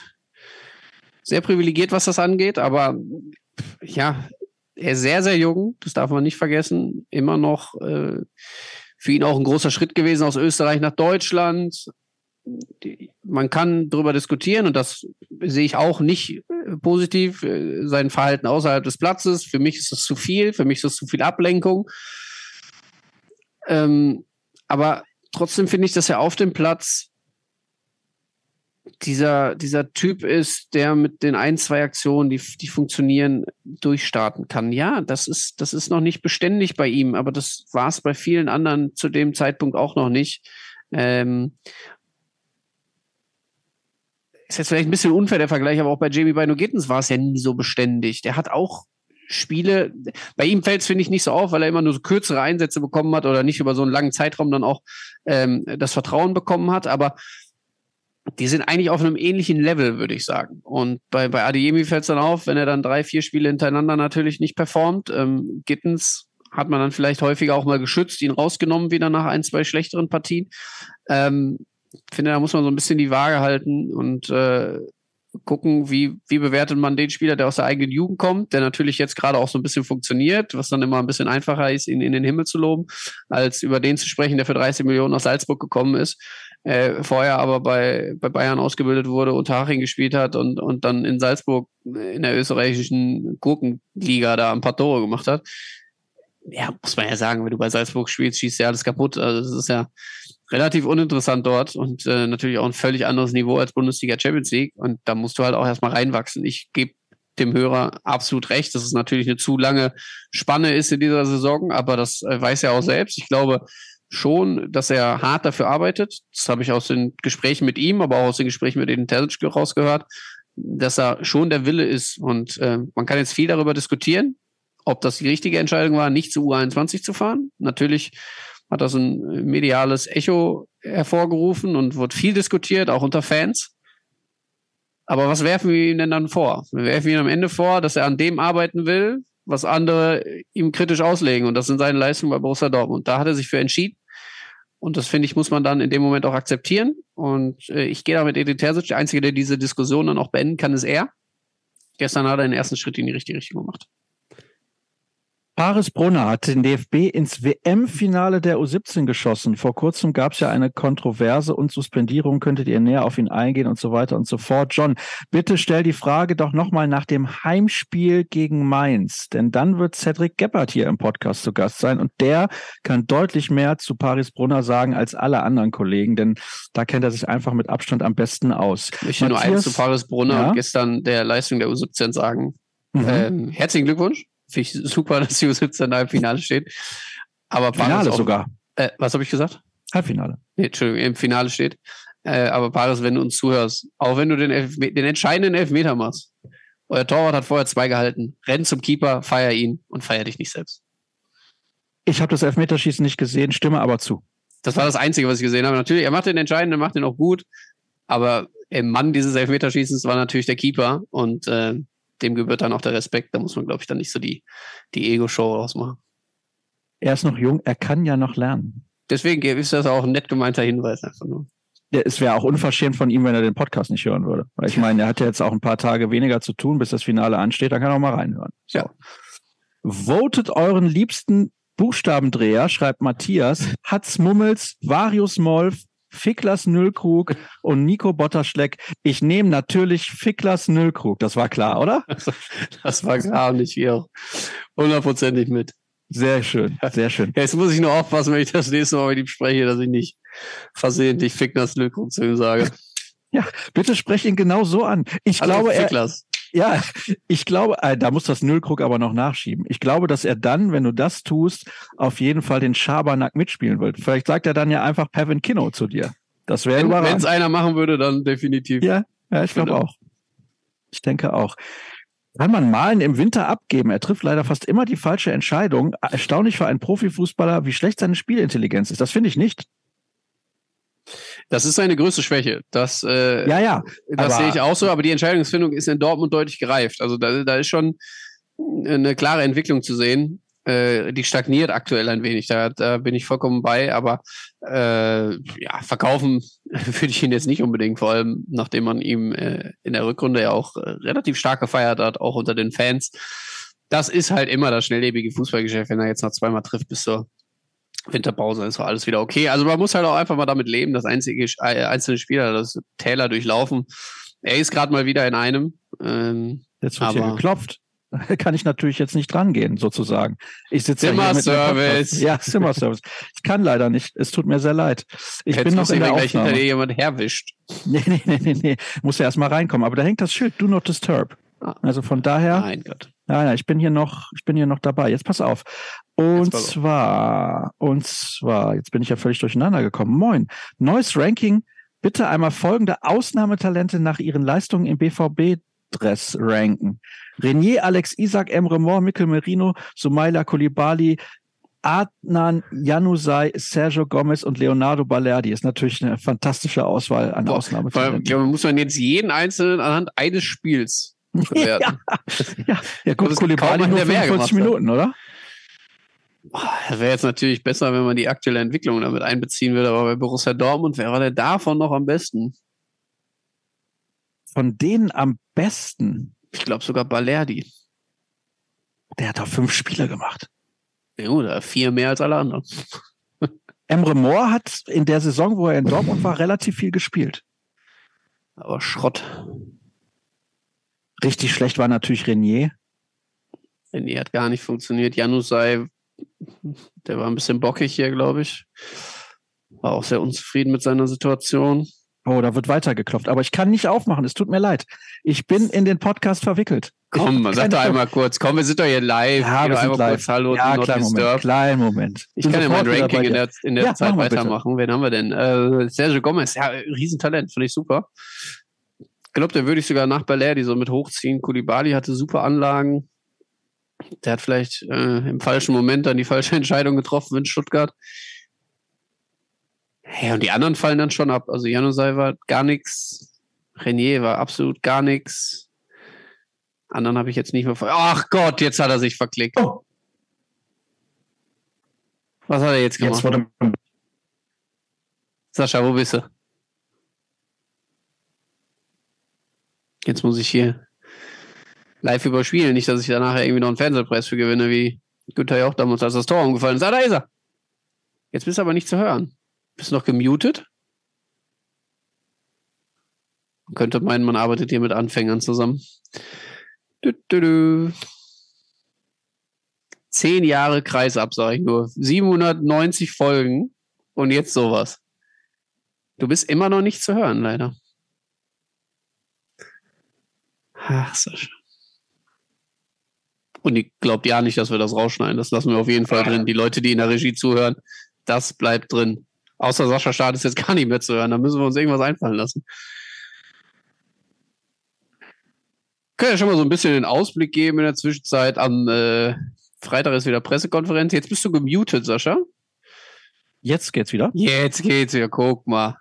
sehr privilegiert, was das angeht, aber ja, er ist sehr, sehr jung, das darf man nicht vergessen. Immer noch äh, für ihn auch ein großer Schritt gewesen aus Österreich nach Deutschland. Man kann darüber diskutieren und das sehe ich auch nicht äh, positiv, äh, sein Verhalten außerhalb des Platzes. Für mich ist das zu viel, für mich ist das zu viel Ablenkung. Ähm, aber trotzdem finde ich, dass er auf dem Platz dieser, dieser Typ ist, der mit den ein, zwei Aktionen, die, die funktionieren, durchstarten kann. Ja, das ist, das ist noch nicht beständig bei ihm, aber das war es bei vielen anderen zu dem Zeitpunkt auch noch nicht. Ähm, ist jetzt vielleicht ein bisschen unfair der Vergleich, aber auch bei Jamie Bino Gittens war es ja nie so beständig. Der hat auch Spiele, bei ihm fällt es, finde ich, nicht so auf, weil er immer nur so kürzere Einsätze bekommen hat oder nicht über so einen langen Zeitraum dann auch ähm, das Vertrauen bekommen hat, aber die sind eigentlich auf einem ähnlichen Level, würde ich sagen. Und bei, bei Adeyemi fällt es dann auf, wenn er dann drei, vier Spiele hintereinander natürlich nicht performt. Ähm, Gittens hat man dann vielleicht häufiger auch mal geschützt, ihn rausgenommen wieder nach ein, zwei schlechteren Partien. Ähm, finde, da muss man so ein bisschen die Waage halten und äh, gucken, wie, wie bewertet man den Spieler, der aus der eigenen Jugend kommt, der natürlich jetzt gerade auch so ein bisschen funktioniert, was dann immer ein bisschen einfacher ist, ihn in den Himmel zu loben, als über den zu sprechen, der für 30 Millionen aus Salzburg gekommen ist, äh, vorher aber bei, bei Bayern ausgebildet wurde, unter Haching gespielt hat und, und dann in Salzburg in der österreichischen Gurkenliga da ein paar Tore gemacht hat. Ja, muss man ja sagen, wenn du bei Salzburg spielst, schießt ja alles kaputt. Also das ist ja relativ uninteressant dort und äh, natürlich auch ein völlig anderes Niveau als Bundesliga Champions League. Und da musst du halt auch erstmal reinwachsen. Ich gebe dem Hörer absolut recht, dass es natürlich eine zu lange Spanne ist in dieser Saison, aber das äh, weiß er auch selbst. Ich glaube schon, dass er hart dafür arbeitet. Das habe ich aus den Gesprächen mit ihm, aber auch aus den Gesprächen mit Eden Terzic rausgehört, dass er schon der Wille ist. Und äh, man kann jetzt viel darüber diskutieren, ob das die richtige Entscheidung war, nicht zu U21 zu fahren. Natürlich hat das ein mediales Echo hervorgerufen und wird viel diskutiert, auch unter Fans. Aber was werfen wir ihm denn dann vor? Wir werfen ihm am Ende vor, dass er an dem arbeiten will, was andere ihm kritisch auslegen. Und das sind seine Leistungen bei Borussia Dortmund. Da hat er sich für entschieden. Und das finde ich, muss man dann in dem Moment auch akzeptieren. Und äh, ich gehe da mit Edith Terzic. Der Einzige, der diese Diskussion dann auch beenden kann, ist er. Gestern hat er den ersten Schritt in die richtige Richtung gemacht. Paris Brunner hat den DFB ins WM-Finale der U17 geschossen. Vor kurzem gab es ja eine Kontroverse und Suspendierung. Könntet ihr näher auf ihn eingehen und so weiter und so fort. John, bitte stell die Frage doch nochmal nach dem Heimspiel gegen Mainz. Denn dann wird Cedric Gebhardt hier im Podcast zu Gast sein und der kann deutlich mehr zu Paris Brunner sagen als alle anderen Kollegen, denn da kennt er sich einfach mit Abstand am besten aus. Ich möchte nur eins zu Paris Brunner Ja? und gestern der Leistung der U17 sagen. Mhm. Ähm, herzlichen Glückwunsch. Finde ich super, (laughs) dass die U17 da im Finale steht. Aber Paris Finale auch- sogar. Äh, was habe ich gesagt? Halbfinale. Nee, Entschuldigung, im Finale steht. Äh, aber Paris, wenn du uns zuhörst, auch wenn du den, Elfme den entscheidenden Elfmeter machst, euer Torwart hat vorher zwei gehalten, renn zum Keeper, feier ihn und feier dich nicht selbst. Ich habe das Elfmeterschießen nicht gesehen, stimme aber zu. Das war das Einzige, was ich gesehen habe. Natürlich, er macht den entscheidenden, macht den auch gut, aber im Mann dieses Elfmeterschießens war natürlich der Keeper und äh, dem gebührt dann auch der Respekt. Da muss man, glaube ich, dann nicht so die, die Ego-Show rausmachen. Er ist noch jung, er kann ja noch lernen. Deswegen ist das auch ein nett gemeinter Hinweis einfach nur. Ja, Es wäre auch unverschämt von ihm, wenn er den Podcast nicht hören würde. Weil ich (laughs) meine, er hat ja jetzt auch ein paar Tage weniger zu tun, bis das Finale ansteht, dann kann er auch mal reinhören. So. Ja. Votet euren liebsten Buchstabendreher, schreibt Matthias, Hatz Mummels, Varius Molf, Ficklas Nüllkrug und Nico Botterschleck. Ich nehme natürlich Ficklas Nüllkrug. Das war klar, oder? (laughs) Das war klar und ich hier auch hundertprozentig mit. Sehr schön, sehr schön. Jetzt muss ich nur aufpassen, wenn ich das nächste Mal mit ihm spreche, dass ich nicht versehentlich Fickners Lückung zu ihm sage. Ja, bitte sprech ihn genau so an. Ich Hallo, glaube, er. Ja, ich glaube, äh, da muss das Nullkrug aber noch nachschieben. Ich glaube, dass er dann, wenn du das tust, auf jeden Fall den Schabernack mitspielen wird. Vielleicht sagt er dann ja einfach Pevin Kinno zu dir. Das wäre Wenn es überraschend. einer machen würde, dann definitiv. Ja, ja, ich glaube Genau. auch. Ich denke auch. Kann man Malen im Winter abgeben? Er trifft leider fast immer die falsche Entscheidung. Erstaunlich für einen Profifußballer, wie schlecht seine Spielintelligenz ist. Das finde ich nicht. Das ist seine größte Schwäche. Das, äh, Ja, ja. das sehe ich auch so, aber die Entscheidungsfindung ist in Dortmund deutlich gereift. Also da, da ist schon eine klare Entwicklung zu sehen. Äh, die stagniert aktuell ein wenig. Da, da bin ich vollkommen bei, aber äh, ja, verkaufen (laughs) würde ich ihn jetzt nicht unbedingt, vor allem nachdem man ihm äh, in der Rückrunde ja auch äh, relativ stark gefeiert hat, auch unter den Fans. Das ist halt immer das schnelllebige Fußballgeschäft, wenn er jetzt noch zweimal trifft bis zur Winterpause, ist doch alles wieder okay. Also man muss halt auch einfach mal damit leben, dass einzige äh, einzelne Spieler das Täler durchlaufen. Er ist gerade mal wieder in einem. Ähm, Jetzt wird hier geklopft. (laughs) Kann ich natürlich jetzt nicht drangehen, sozusagen. Ich sitze ja hier. Podcast. Ja, Zimmerservice. Ich kann leider nicht. Es tut mir sehr leid. Ich jetzt bin noch in der gleich hinter Aufnahme. dir jemand herwischt. Nee, nee, nee, nee, nee. Muss ja erst mal reinkommen. Aber da hängt das Schild Do Not Disturb. Ah. Also von daher, Mein Gott. nein, nein, ich bin hier noch, ich bin hier noch dabei. Jetzt pass auf. Und zwar, und zwar, jetzt bin ich ja völlig durcheinander gekommen. Moin. Neues Ranking. Bitte einmal folgende Ausnahmetalente nach ihren Leistungen im BVB-Dress ranken. Renier, Alex Isaac, Emre Mor, Mikkel Merino, Sumaila Koulibaly, Adnan Januzaj, Sergio Gomez und Leonardo Balerdi. Ist natürlich eine fantastische Auswahl an Ausnahmetalenten. ich glaube, muss man jetzt jeden einzelnen anhand eines Spiels (laughs) bewerten. Ja, ja (laughs) glaube, gut, einen, nur der mehr 45 gemacht hat. Minuten, oder? Das wäre jetzt natürlich besser, wenn man die aktuelle Entwicklung damit einbeziehen würde, aber bei Borussia Dortmund wäre der davon noch am besten. Von denen am besten. Ich glaube sogar Balerdi. Der hat doch fünf Spiele gemacht. Ja, oder vier mehr als alle anderen. (laughs) Emre Moore hat in der Saison, wo er in Dortmund war, relativ viel gespielt. Aber Schrott. Richtig schlecht war natürlich Renier. Nee, hat gar nicht funktioniert. Janus sei, der war ein bisschen bockig hier, glaube ich. War auch sehr unzufrieden mit seiner Situation. Oh, da wird weitergeklopft. Aber ich kann nicht aufmachen. Es tut mir leid. Ich bin in den Podcast verwickelt. Komm, sag doch einmal kurz. Komm, wir sind doch hier live. Ja, wir sind live. kurz Hallo, Ja, kleinen Moment. Kleinen Moment. Ich Bin kann ja mein Ranking in der, in der Ja, Zeit bitte. weitermachen. Wen haben wir denn? Äh, Sergio Gomez. Ja, Riesentalent, finde ich super. Ich glaube, der würde ich sogar nach Balerdi so mit hochziehen. Kulibali hatte super Anlagen. Der hat vielleicht äh, im falschen Moment dann die falsche (laughs) Entscheidung getroffen in Stuttgart. Ja, und die anderen fallen dann schon ab. Also Janusai war gar nichts. Renier war absolut gar nichts. Anderen habe ich jetzt nicht mehr Ach Gott, jetzt hat er sich verklickt. Oh. Was hat er jetzt gemacht? Jetzt wurde Sascha, wo bist du? Jetzt muss ich hier live überspielen. Nicht, dass ich da nachher irgendwie noch einen Fernsehpreis für gewinne, wie Günther ja auch damals, als das Tor umgefallen ist. Ah, da ist er. Jetzt bist du aber nicht zu hören. Bist du noch gemutet? Man könnte meinen, man arbeitet hier mit Anfängern zusammen. Du, du, du. Zehn Jahre Kreisab, sage ich nur. 790 Folgen und jetzt sowas. Du bist immer noch nicht zu hören, leider. Ach, Sascha. Und ich glaube ja nicht, dass wir das rausschneiden. Das lassen wir auf jeden Fall drin. Die Leute, die in der Regie zuhören, das bleibt drin. Außer Sascha Start ist jetzt (laughs) gar nicht mehr zu hören. Da müssen wir uns irgendwas einfallen lassen. Können ja schon mal so ein bisschen den Ausblick geben in der Zwischenzeit. Am äh, Freitag ist wieder Pressekonferenz. Jetzt bist du gemutet, Sascha. Jetzt geht's wieder. Jetzt geht's ja, guck mal.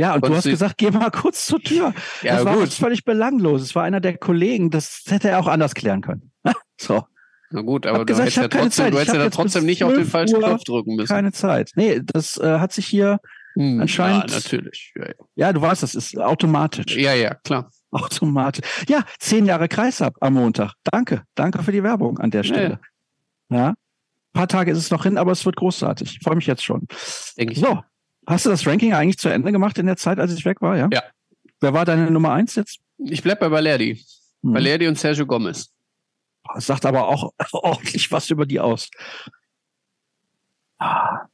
Ja, und du Konntest hast du- gesagt, geh mal kurz zur Tür. (laughs) Ja, das war gut. völlig belanglos. Es war einer der Kollegen. Das hätte er auch anders klären können. (laughs) so, Na gut, aber Hab du gesagt, hättest ja trotzdem, du hättest ja trotzdem nicht auf den 12 falschen Uhr Knopf drücken müssen. keine Zeit. Nee, das äh, hat sich hier, Hm, anscheinend- Ja, natürlich. Ja, ja. ja, du weißt, das ist automatisch. ja, ja, klar. Automatisch. Ja, zehn Jahre Kreisab am Montag. Danke. Danke für die Werbung an der Stelle. Ja. Ein paar Tage ist es noch hin, aber es wird großartig. Ich freue mich jetzt schon. Denke ich. So. Hast du das Ranking eigentlich zu Ende gemacht in der Zeit, als ich weg war? Ja. Ja. Wer war deine Nummer eins jetzt? Ich bleib bei Balerdi. Hm. Balerdi und Sergio Gomez. Das sagt aber auch (laughs) ordentlich was über die aus. Ah.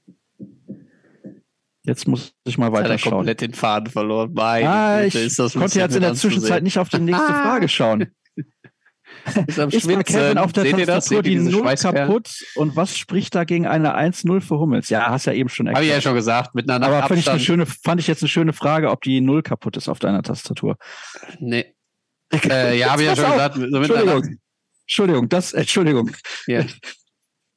Jetzt muss ich mal weiter schauen. komplett den Faden verloren. Meine ah, ich konnte jetzt in der Zwischenzeit nicht auf die nächste ah. Frage schauen. (laughs) (laughs) ist am ist Kevin auf der Seht Tastatur die Null kaputt und was spricht da gegen eine 1-0 für Hummels? Ja, hast ja eben schon erklärt. Habe ich ja schon gesagt, mit einer Aber fand ich, eine schöne, fand ich jetzt eine schöne Frage, ob die Null kaputt ist auf deiner Tastatur. Nee. (laughs) äh, ja, habe ich ja schon gesagt. So Entschuldigung. Entschuldigung, das, Entschuldigung. Ja. (laughs)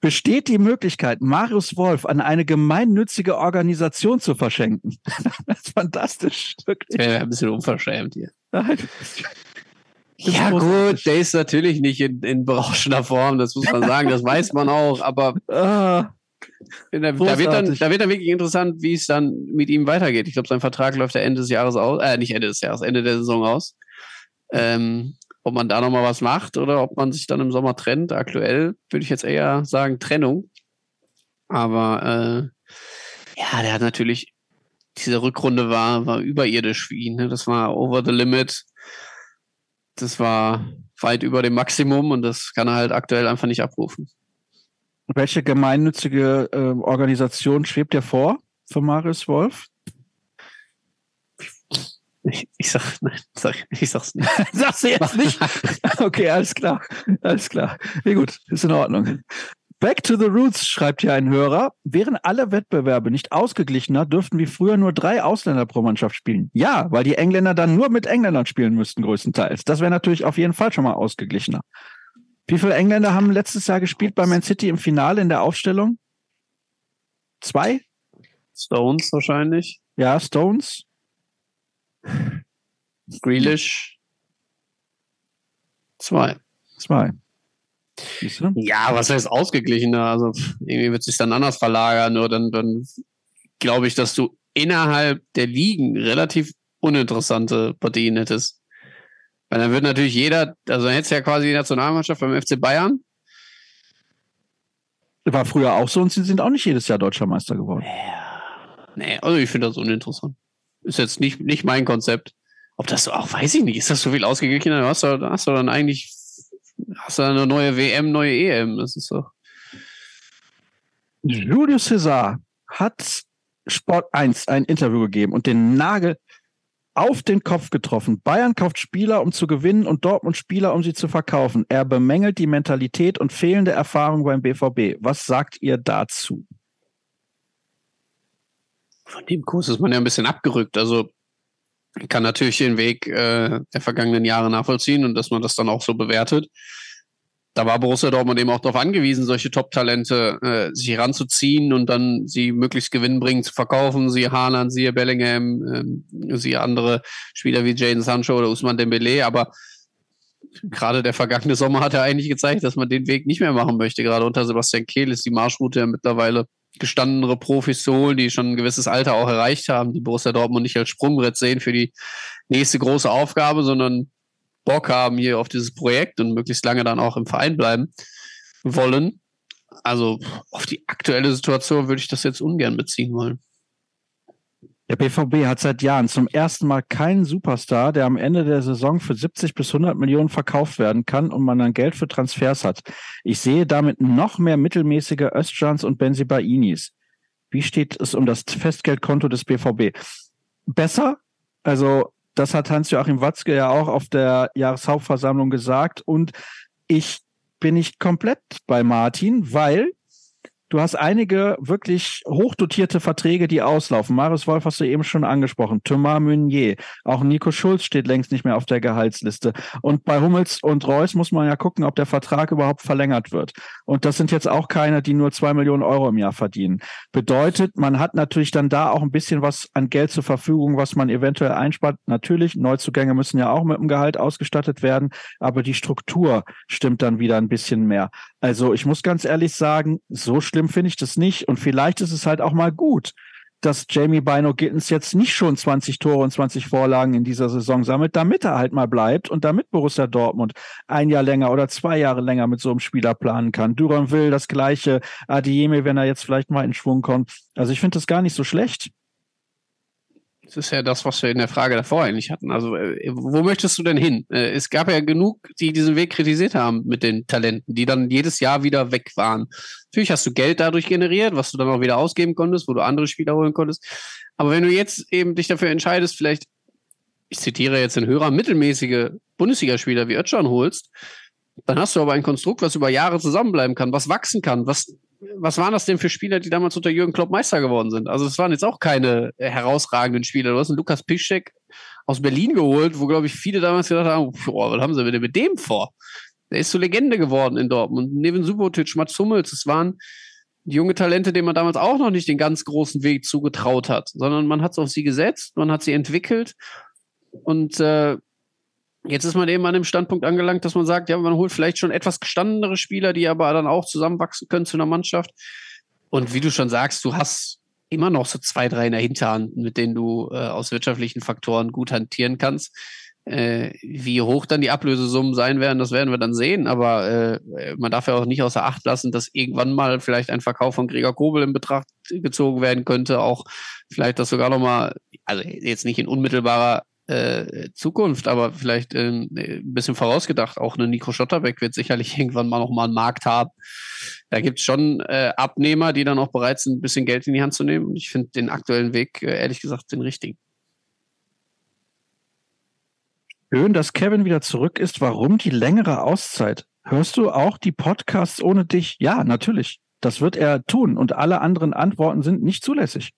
Besteht die Möglichkeit, Marius Wolf an eine gemeinnützige Organisation zu verschenken? das ist fantastisch. Wirklich. Ja, ein bisschen unverschämt hier. Nein. Ja, gut, der ist natürlich nicht in, in berauschender Form, das muss man sagen, das weiß man auch, aber (laughs) ah, da, da, wird dann, da wird dann wirklich interessant, wie es dann mit ihm weitergeht. Ich glaube, sein Vertrag läuft ja Ende des Jahres aus, äh, nicht Ende des Jahres, Ende der Saison aus. Ähm, ob man da nochmal was macht oder ob man sich dann im Sommer trennt. Aktuell würde ich jetzt eher sagen Trennung. Aber äh, ja, der hat natürlich, diese Rückrunde war, war überirdisch für ihn. Ne? Das war over the limit das war weit über dem Maximum und das kann er halt aktuell einfach nicht abrufen. Welche gemeinnützige äh, Organisation schwebt dir vor für Marius Wolf? Ich, ich sag, (laughs) nein, sag, ich sag's nicht. (laughs) Sagst du jetzt nicht? (laughs) Okay, alles klar. Alles klar. Wie gut, ist in Ordnung. Back to the Roots, schreibt hier ein Hörer. Wären alle Wettbewerbe nicht ausgeglichener, dürften wie früher nur drei Ausländer pro Mannschaft spielen. Ja, weil die Engländer dann nur mit Engländern spielen müssten, größtenteils. Das wäre natürlich auf jeden Fall schon mal ausgeglichener. Wie viele Engländer haben letztes Jahr gespielt bei Man City im Finale in der Aufstellung? Zwei? Stones wahrscheinlich. Ja, Stones. Grealish. Zwei. Zwei. Ja, was heißt ausgeglichener? Also irgendwie wird es sich dann anders verlagern, nur dann, dann glaube ich, dass du innerhalb der Ligen relativ uninteressante Partien hättest. Weil dann wird natürlich jeder, also dann hättest du ja quasi die Nationalmannschaft beim FC Bayern. War früher auch so und sie sind auch nicht jedes Jahr deutscher Meister geworden. Ja. Nee, also ich finde das uninteressant. Ist jetzt nicht, nicht mein Konzept. Ob das so, auch weiß ich nicht, ist das so viel ausgeglichener? Hast du, hast du dann eigentlich hast du eine neue WM, neue EM. Das ist so. Julio César hat Sport 1 ein Interview gegeben und den Nagel auf den Kopf getroffen. Bayern kauft Spieler, um zu gewinnen und Dortmund Spieler, um sie zu verkaufen. Er bemängelt die Mentalität und fehlende Erfahrung beim BVB. Was sagt ihr dazu? Von dem Kurs ist man ja ein bisschen abgerückt. Also kann natürlich den Weg äh, der vergangenen Jahre nachvollziehen und dass man das dann auch so bewertet. Da war Borussia Dortmund eben auch darauf angewiesen, solche Top-Talente äh, sich ranzuziehen und dann sie möglichst gewinnbringend zu verkaufen. Sie Haaland, siehe Bellingham, äh, siehe andere Spieler wie Jaden Sancho oder Usman Dembele. Aber gerade der vergangene Sommer hat er eigentlich gezeigt, dass man den Weg nicht mehr machen möchte. Gerade unter Sebastian Kehl ist die Marschroute ja mittlerweile gestandenere Profis zu holen, die schon ein gewisses Alter auch erreicht haben, die Borussia Dortmund nicht als Sprungbrett sehen für die nächste große Aufgabe, sondern Bock haben hier auf dieses Projekt und möglichst lange dann auch im Verein bleiben wollen. Also auf die aktuelle Situation würde ich das jetzt ungern beziehen wollen. Der BVB hat seit Jahren zum ersten Mal keinen Superstar, der am Ende der Saison für 70 bis 100 Millionen verkauft werden kann und man dann Geld für Transfers hat. Ich sehe damit noch mehr mittelmäßige Östjans und Benzibainis. Wie steht es um das Festgeldkonto des BVB? Besser. Also, das hat Hans-Joachim Watzke ja auch auf der Jahreshauptversammlung gesagt und ich bin nicht komplett bei Martin, weil Du hast einige wirklich hochdotierte Verträge, die auslaufen. Marius Wolf hast du eben schon angesprochen. Thomas Meunier. Auch Nico Schulz steht längst nicht mehr auf der Gehaltsliste. Und bei Hummels und Reus muss man ja gucken, ob der Vertrag überhaupt verlängert wird. Und das sind jetzt auch keine, die nur zwei Millionen Euro im Jahr verdienen. Bedeutet, man hat natürlich dann da auch ein bisschen was an Geld zur Verfügung, was man eventuell einspart. Natürlich, Neuzugänge müssen ja auch mit dem Gehalt ausgestattet werden, aber die Struktur stimmt dann wieder ein bisschen mehr. Also ich muss ganz ehrlich sagen, so schlimm finde ich das nicht. Und vielleicht ist es halt auch mal gut, dass Jamie Bino Gittens jetzt nicht schon 20 Tore und 20 Vorlagen in dieser Saison sammelt, damit er halt mal bleibt und damit Borussia Dortmund ein Jahr länger oder zwei Jahre länger mit so einem Spieler planen kann. Duran will das gleiche, Adiemi, wenn er jetzt vielleicht mal in Schwung kommt. Also ich finde das gar nicht so schlecht. Das ist ja das, was wir in der Frage davor eigentlich hatten. Also, äh, wo möchtest du denn hin? Äh, es gab ja genug, die diesen Weg kritisiert haben mit den Talenten, die dann jedes Jahr wieder weg waren. Natürlich hast du Geld dadurch generiert, was du dann auch wieder ausgeben konntest, wo du andere Spieler holen konntest. Aber wenn du jetzt eben dich dafür entscheidest, vielleicht, ich zitiere jetzt den Hörer, mittelmäßige Bundesligaspieler wie Özcan holst, dann hast du aber ein Konstrukt, was über Jahre zusammenbleiben kann, was wachsen kann, was was waren das denn für Spieler, die damals unter Jürgen Klopp Meister geworden sind? Also es waren jetzt auch keine herausragenden Spieler. Du hast einen Lukas Piszczek aus Berlin geholt, wo, glaube ich, viele damals gedacht haben, boah, was haben sie denn mit dem vor? Der ist so Legende geworden in Dortmund. Neben Subotic, Mats Hummels, das waren junge Talente, denen man damals auch noch nicht den ganz großen Weg zugetraut hat, sondern man hat es auf sie gesetzt, man hat sie entwickelt und äh, Jetzt ist man eben an dem Standpunkt angelangt, dass man sagt, ja, man holt vielleicht schon etwas gestandenere Spieler, die aber dann auch zusammenwachsen können zu einer Mannschaft. Und wie du schon sagst, du hast immer noch so zwei, drei in der Hinterhand, mit denen du äh, aus wirtschaftlichen Faktoren gut hantieren kannst. Äh, wie hoch dann die Ablösesummen sein werden, das werden wir dann sehen. Aber äh, man darf ja auch nicht außer Acht lassen, dass irgendwann mal vielleicht ein Verkauf von Gregor Kobel in Betracht gezogen werden könnte. Auch vielleicht das sogar nochmal, also jetzt nicht in unmittelbarer äh, Zukunft, aber vielleicht äh, ein bisschen vorausgedacht. Auch eine Nico Schotterbeck wird sicherlich (laughs) irgendwann mal noch mal einen Markt haben. Da gibt es schon äh, Abnehmer, die dann auch bereit sind, ein bisschen Geld in die Hand zu nehmen. Und ich finde den aktuellen Weg, äh, ehrlich gesagt, den richtigen. Schön, dass Kevin wieder zurück ist. Warum die längere Auszeit? Hörst du auch die Podcasts ohne dich? Ja, natürlich. Das wird er tun. Und alle anderen Antworten sind nicht zulässig.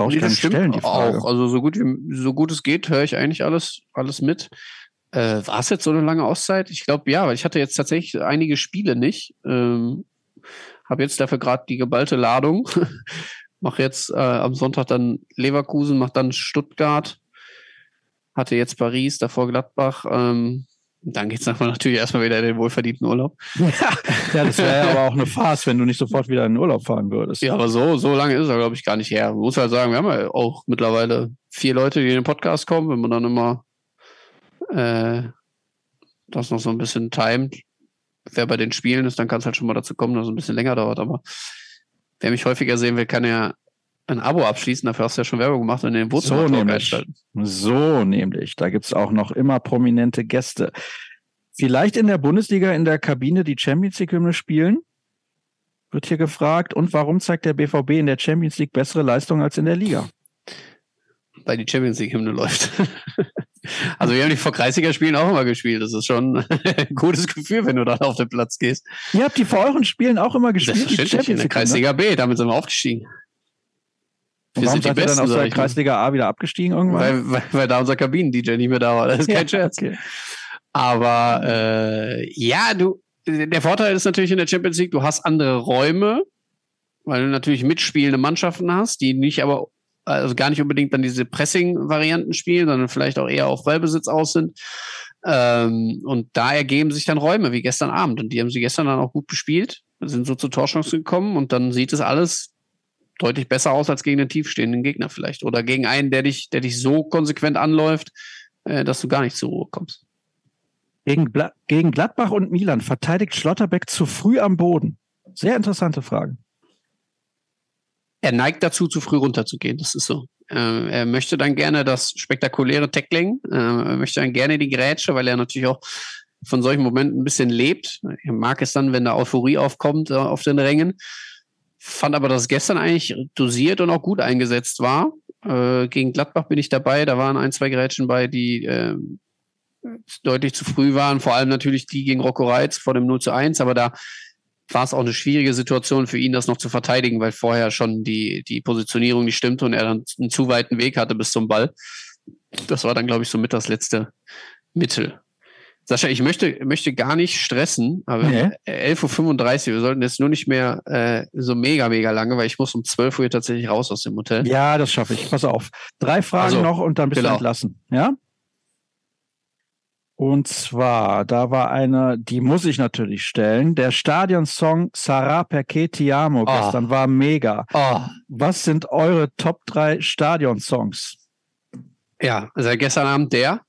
Brauche ich gar nicht stellen, die Frage. Auch. Also so gut, wie, so gut es geht, höre ich eigentlich alles, alles mit. Äh, War es jetzt so eine lange Auszeit? Ich glaube ja, weil ich hatte jetzt tatsächlich einige Spiele nicht. Ähm, Habe jetzt dafür gerade die geballte Ladung. (laughs) Mache jetzt äh, am Sonntag dann Leverkusen, mache dann Stuttgart. Hatte jetzt Paris, davor Gladbach. Ähm, dann geht es natürlich erstmal wieder in den wohlverdienten Urlaub. (laughs) Ja, das wäre ja aber auch eine Farce, wenn du nicht sofort wieder in den Urlaub fahren würdest. Ja, aber so, so lange ist er, glaube ich, gar nicht her. Man muss halt sagen, wir haben ja auch mittlerweile vier Leute, die in den Podcast kommen, wenn man dann immer äh, das noch so ein bisschen timet. Wer bei den Spielen ist, dann kann es halt schon mal dazu kommen, dass es ein bisschen länger dauert. Aber wer mich häufiger sehen will, kann ja ein Abo abschließen. Dafür hast du ja schon Werbung gemacht und den Wohnzimmer so nämlich. So nämlich. Da gibt's auch noch immer prominente Gäste. Vielleicht in der Bundesliga in der Kabine die Champions League-Hymne spielen? Wird hier gefragt. Und warum zeigt der BVB in der Champions League bessere Leistung als in der Liga? Weil die Champions League-Hymne läuft. (laughs) Also wir haben die vor Kreisliga-Spielen auch immer gespielt. Das ist schon (laughs) ein gutes Gefühl, wenn du da auf den Platz gehst. Ihr habt die vor euren Spielen auch immer gespielt, die Champions. In der Kreisliga B, damit sind wir aufgestiegen. Wir warum sind die Besten, dann aus der Kreisliga A wieder abgestiegen irgendwann? Weil, weil, weil da unser Kabinen-DJ nicht mehr da war. Das ist (laughs) kein ja, Scherz. Okay. Aber äh, ja, du, der Vorteil ist natürlich in der Champions League, du hast andere Räume, weil du natürlich mitspielende Mannschaften hast, die nicht aber also gar nicht unbedingt dann diese Pressing-Varianten spielen, sondern vielleicht auch eher auf Ballbesitz aus sind. Ähm, und da ergeben sich dann Räume, wie gestern Abend. Und die haben sie gestern dann auch gut bespielt, sind so zu Torchancen gekommen und dann sieht es alles deutlich besser aus als gegen einen tiefstehenden Gegner vielleicht. Oder gegen einen, der dich, der dich so konsequent anläuft, äh, dass du gar nicht zur Ruhe kommst. Gegen, gegen Gladbach und Milan verteidigt Schlotterbeck zu früh am Boden. Sehr interessante Frage. Er neigt dazu, zu früh runterzugehen. Das ist so. Äh, er möchte dann gerne das spektakuläre Tackling. Äh, er möchte dann gerne die Grätsche, weil er natürlich auch von solchen Momenten ein bisschen lebt. Er mag es dann, wenn da Euphorie aufkommt äh, auf den Rängen. Fand aber, dass es gestern eigentlich dosiert und auch gut eingesetzt war. Äh, gegen Gladbach bin ich dabei. Da waren ein, zwei Gerätschen bei, die äh, deutlich zu früh waren. Vor allem natürlich die gegen Rocco Reitz vor dem 0 zu 1. Aber da war es auch eine schwierige Situation für ihn, das noch zu verteidigen, weil vorher schon die, die Positionierung nicht stimmte und er dann einen zu weiten Weg hatte bis zum Ball. Das war dann, glaube ich, so mit das letzte Mittel. Sascha, ich möchte, möchte gar nicht stressen, aber nee. 11.35 Uhr, wir sollten jetzt nur nicht mehr äh, so mega, mega lange, weil ich muss um 12 Uhr tatsächlich raus aus dem Hotel. Ja, das schaffe ich. Pass auf. Drei Fragen also, noch und dann bist genau. du entlassen. Ja? Und zwar, da war eine, die muss ich natürlich stellen. Der Stadionsong Sarah Perché Ti Amo oh. gestern war mega. Oh. Was sind eure Top 3 Stadionsongs? Ja, also gestern Abend der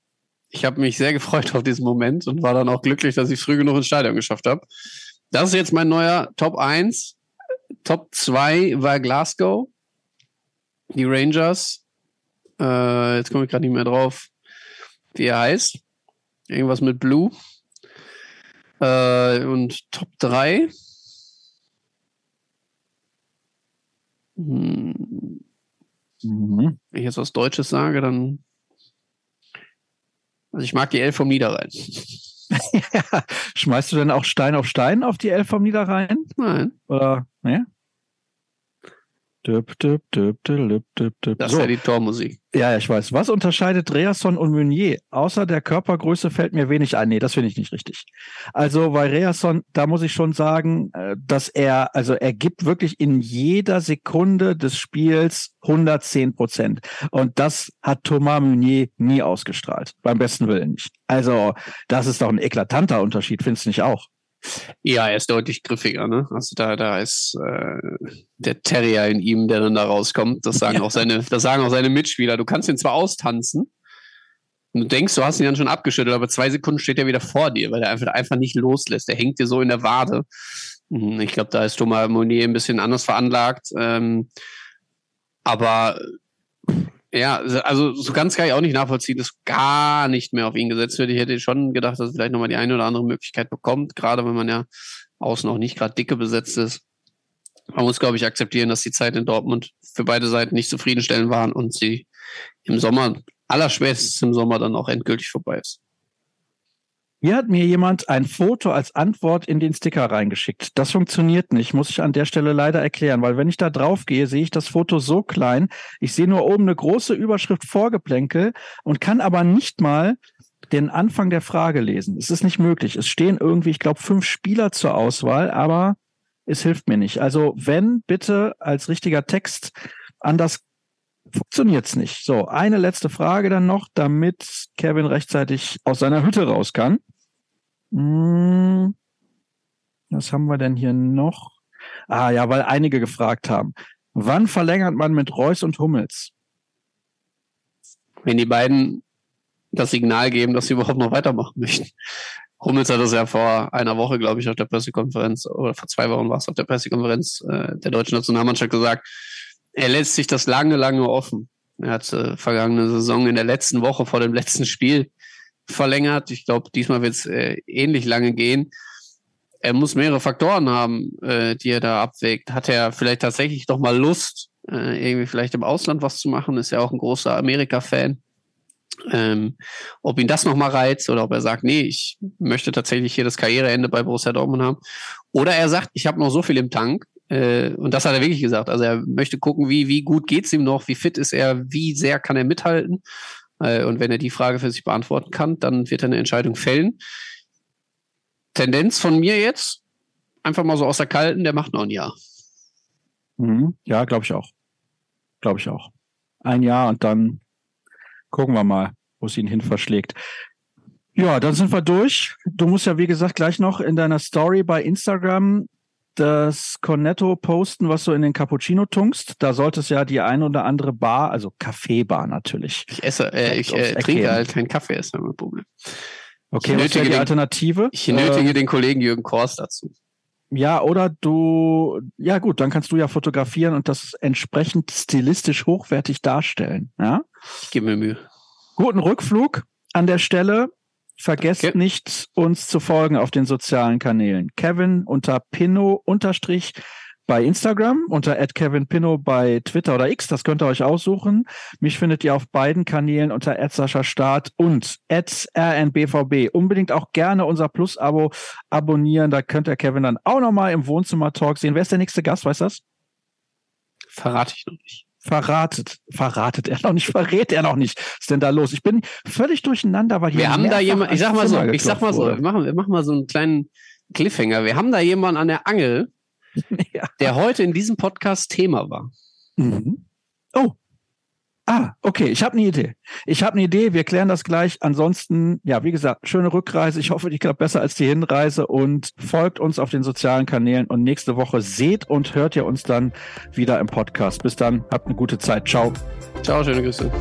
ich habe mich sehr gefreut auf diesen Moment und war dann auch glücklich, dass ich früh genug ins Stadion geschafft habe. Das ist jetzt mein neuer Top 1. Top 2 war Glasgow. Die Rangers. Äh, jetzt komme ich gerade nicht mehr drauf, wie er heißt. Irgendwas mit Blue. Äh, und Top 3. Hm. Mhm. Wenn ich jetzt was Deutsches sage, dann. Also ich mag die Elf vom Niederrhein. (laughs) ja. Schmeißt du denn auch Stein auf Stein auf die Elf vom Niederrhein? Nein. Oder, ne? Das so. ist ja die Tormusik. Ja, ich weiß. Was unterscheidet Reasson und Meunier? Außer der Körpergröße fällt mir wenig ein. Nee, das finde ich nicht richtig. Also bei Reasson, da muss ich schon sagen, äh, dass er, also er gibt wirklich in jeder Sekunde des Spiels 110 Prozent. Und das hat Thomas Meunier nie ausgestrahlt. Beim besten Willen nicht. Also das ist doch ein eklatanter Unterschied, findest du nicht auch? Ja, er ist deutlich griffiger, ne? Also da, da ist äh, der Terrier in ihm, der dann da rauskommt. Das sagen ja. auch seine, das sagen auch seine Mitspieler. Du kannst ihn zwar austanzen, und du denkst, du hast ihn dann schon abgeschüttelt, aber zwei Sekunden steht er wieder vor dir, weil er einfach, einfach nicht loslässt. Er hängt dir so in der Wade. Mhm, ich glaube, da ist Thomas Monier ein bisschen anders veranlagt. Ähm, aber ja, also so ganz kann ich auch nicht nachvollziehen, dass gar nicht mehr auf ihn gesetzt wird. Ich hätte schon gedacht, dass er vielleicht nochmal die eine oder andere Möglichkeit bekommt, gerade wenn man ja außen auch nicht gerade dicke besetzt ist. Man muss, glaube ich, akzeptieren, dass die Zeit in Dortmund für beide Seiten nicht zufriedenstellend waren und sie im Sommer, allerspätestens im Sommer, dann auch endgültig vorbei ist. Hier hat mir jemand ein Foto als Antwort in den Sticker reingeschickt. Das funktioniert nicht, muss ich an der Stelle leider erklären, weil wenn ich da drauf gehe, sehe ich das Foto so klein. Ich sehe nur oben eine große Überschrift Vorgeplänkel und kann aber nicht mal den Anfang der Frage lesen. Es ist nicht möglich. Es stehen irgendwie, ich glaube, fünf Spieler zur Auswahl, aber es hilft mir nicht. Also wenn bitte als richtiger Text anders funktioniert's nicht. So, eine letzte Frage dann noch, damit Kevin rechtzeitig aus seiner Hütte raus kann. Hm, was haben wir denn hier noch? Ah ja, weil einige gefragt haben. Wann verlängert man mit Reus und Hummels? Wenn die beiden das Signal geben, dass sie überhaupt noch weitermachen möchten. Hummels hat das ja vor einer Woche, glaube ich, auf der Pressekonferenz, oder vor zwei Wochen war es auf der Pressekonferenz äh, der deutschen Nationalmannschaft gesagt, er lässt sich das lange, lange offen. Er hat äh, vergangene Saison in der letzten Woche vor dem letzten Spiel verlängert. Ich glaube, diesmal wird es äh, ähnlich lange gehen. Er muss mehrere Faktoren haben, äh, die er da abwägt. Hat er vielleicht tatsächlich doch mal Lust, äh, irgendwie vielleicht im Ausland was zu machen? Ist ja auch ein großer Amerika-Fan. Ähm, ob ihn das nochmal reizt oder ob er sagt, nee, ich möchte tatsächlich hier das Karriereende bei Borussia Dortmund haben. Oder er sagt, ich habe noch so viel im Tank, äh, und das hat er wirklich gesagt. Also er möchte gucken, wie, wie gut geht's ihm noch, wie fit ist er, wie sehr kann er mithalten. Äh, und wenn er die Frage für sich beantworten kann, dann wird er eine Entscheidung fällen. Tendenz von mir jetzt, einfach mal so aus der Kalten, der macht noch ein Jahr. Mhm. Ja, glaube ich auch. Glaube ich auch. Ein Jahr und dann gucken wir mal, wo es ihn hin verschlägt. Ja, dann sind wir durch. Du musst ja, wie gesagt, gleich noch in deiner Story bei Instagram das Cornetto posten, was du in den Cappuccino tunkst. Da sollte es ja die ein oder andere Bar, also Kaffeebar natürlich. Ich esse, äh, ich äh, trinke halt keinen Kaffee, ist mein Problem. Okay, was wäre die Alternative? Ich nötige äh, den Kollegen Jürgen Kors dazu. Ja, oder du, ja gut, dann kannst du ja fotografieren und das entsprechend stilistisch hochwertig darstellen. Ja? Ich gebe mir Mühe. Guten Rückflug an der Stelle. Vergesst okay. nicht, uns zu folgen auf den sozialen Kanälen. Kevin unter Pinno unterstrich bei Instagram, unter @kevinpinno bei Twitter oder X, das könnt ihr euch aussuchen. Mich findet ihr auf beiden Kanälen unter Start und @rnbvb. Unbedingt auch gerne unser Plus-Abo abonnieren, da könnt ihr Kevin dann auch nochmal im Wohnzimmer-Talk sehen. Wer ist der nächste Gast, weißt du das? Verrate ich noch nicht verratet, verratet er noch nicht, (laughs) verrät er noch nicht. Was ist denn da los? Ich bin völlig durcheinander, weil hier wir haben da jemand, ich sag mal so, ich sag mal so, wir machen, wir machen mal so einen kleinen Cliffhanger. Wir haben da jemanden an der Angel, (laughs) ja. der heute in diesem Podcast Thema war. Mhm. Oh, Ah, okay, ich habe eine Idee. Ich habe eine Idee, wir klären das gleich. Ansonsten, ja, wie gesagt, schöne Rückreise. Ich hoffe, die klappt besser als die Hinreise und folgt uns auf den sozialen Kanälen und nächste Woche seht und hört ihr uns dann wieder im Podcast. Bis dann, habt eine gute Zeit. Ciao. Ciao, schöne Grüße.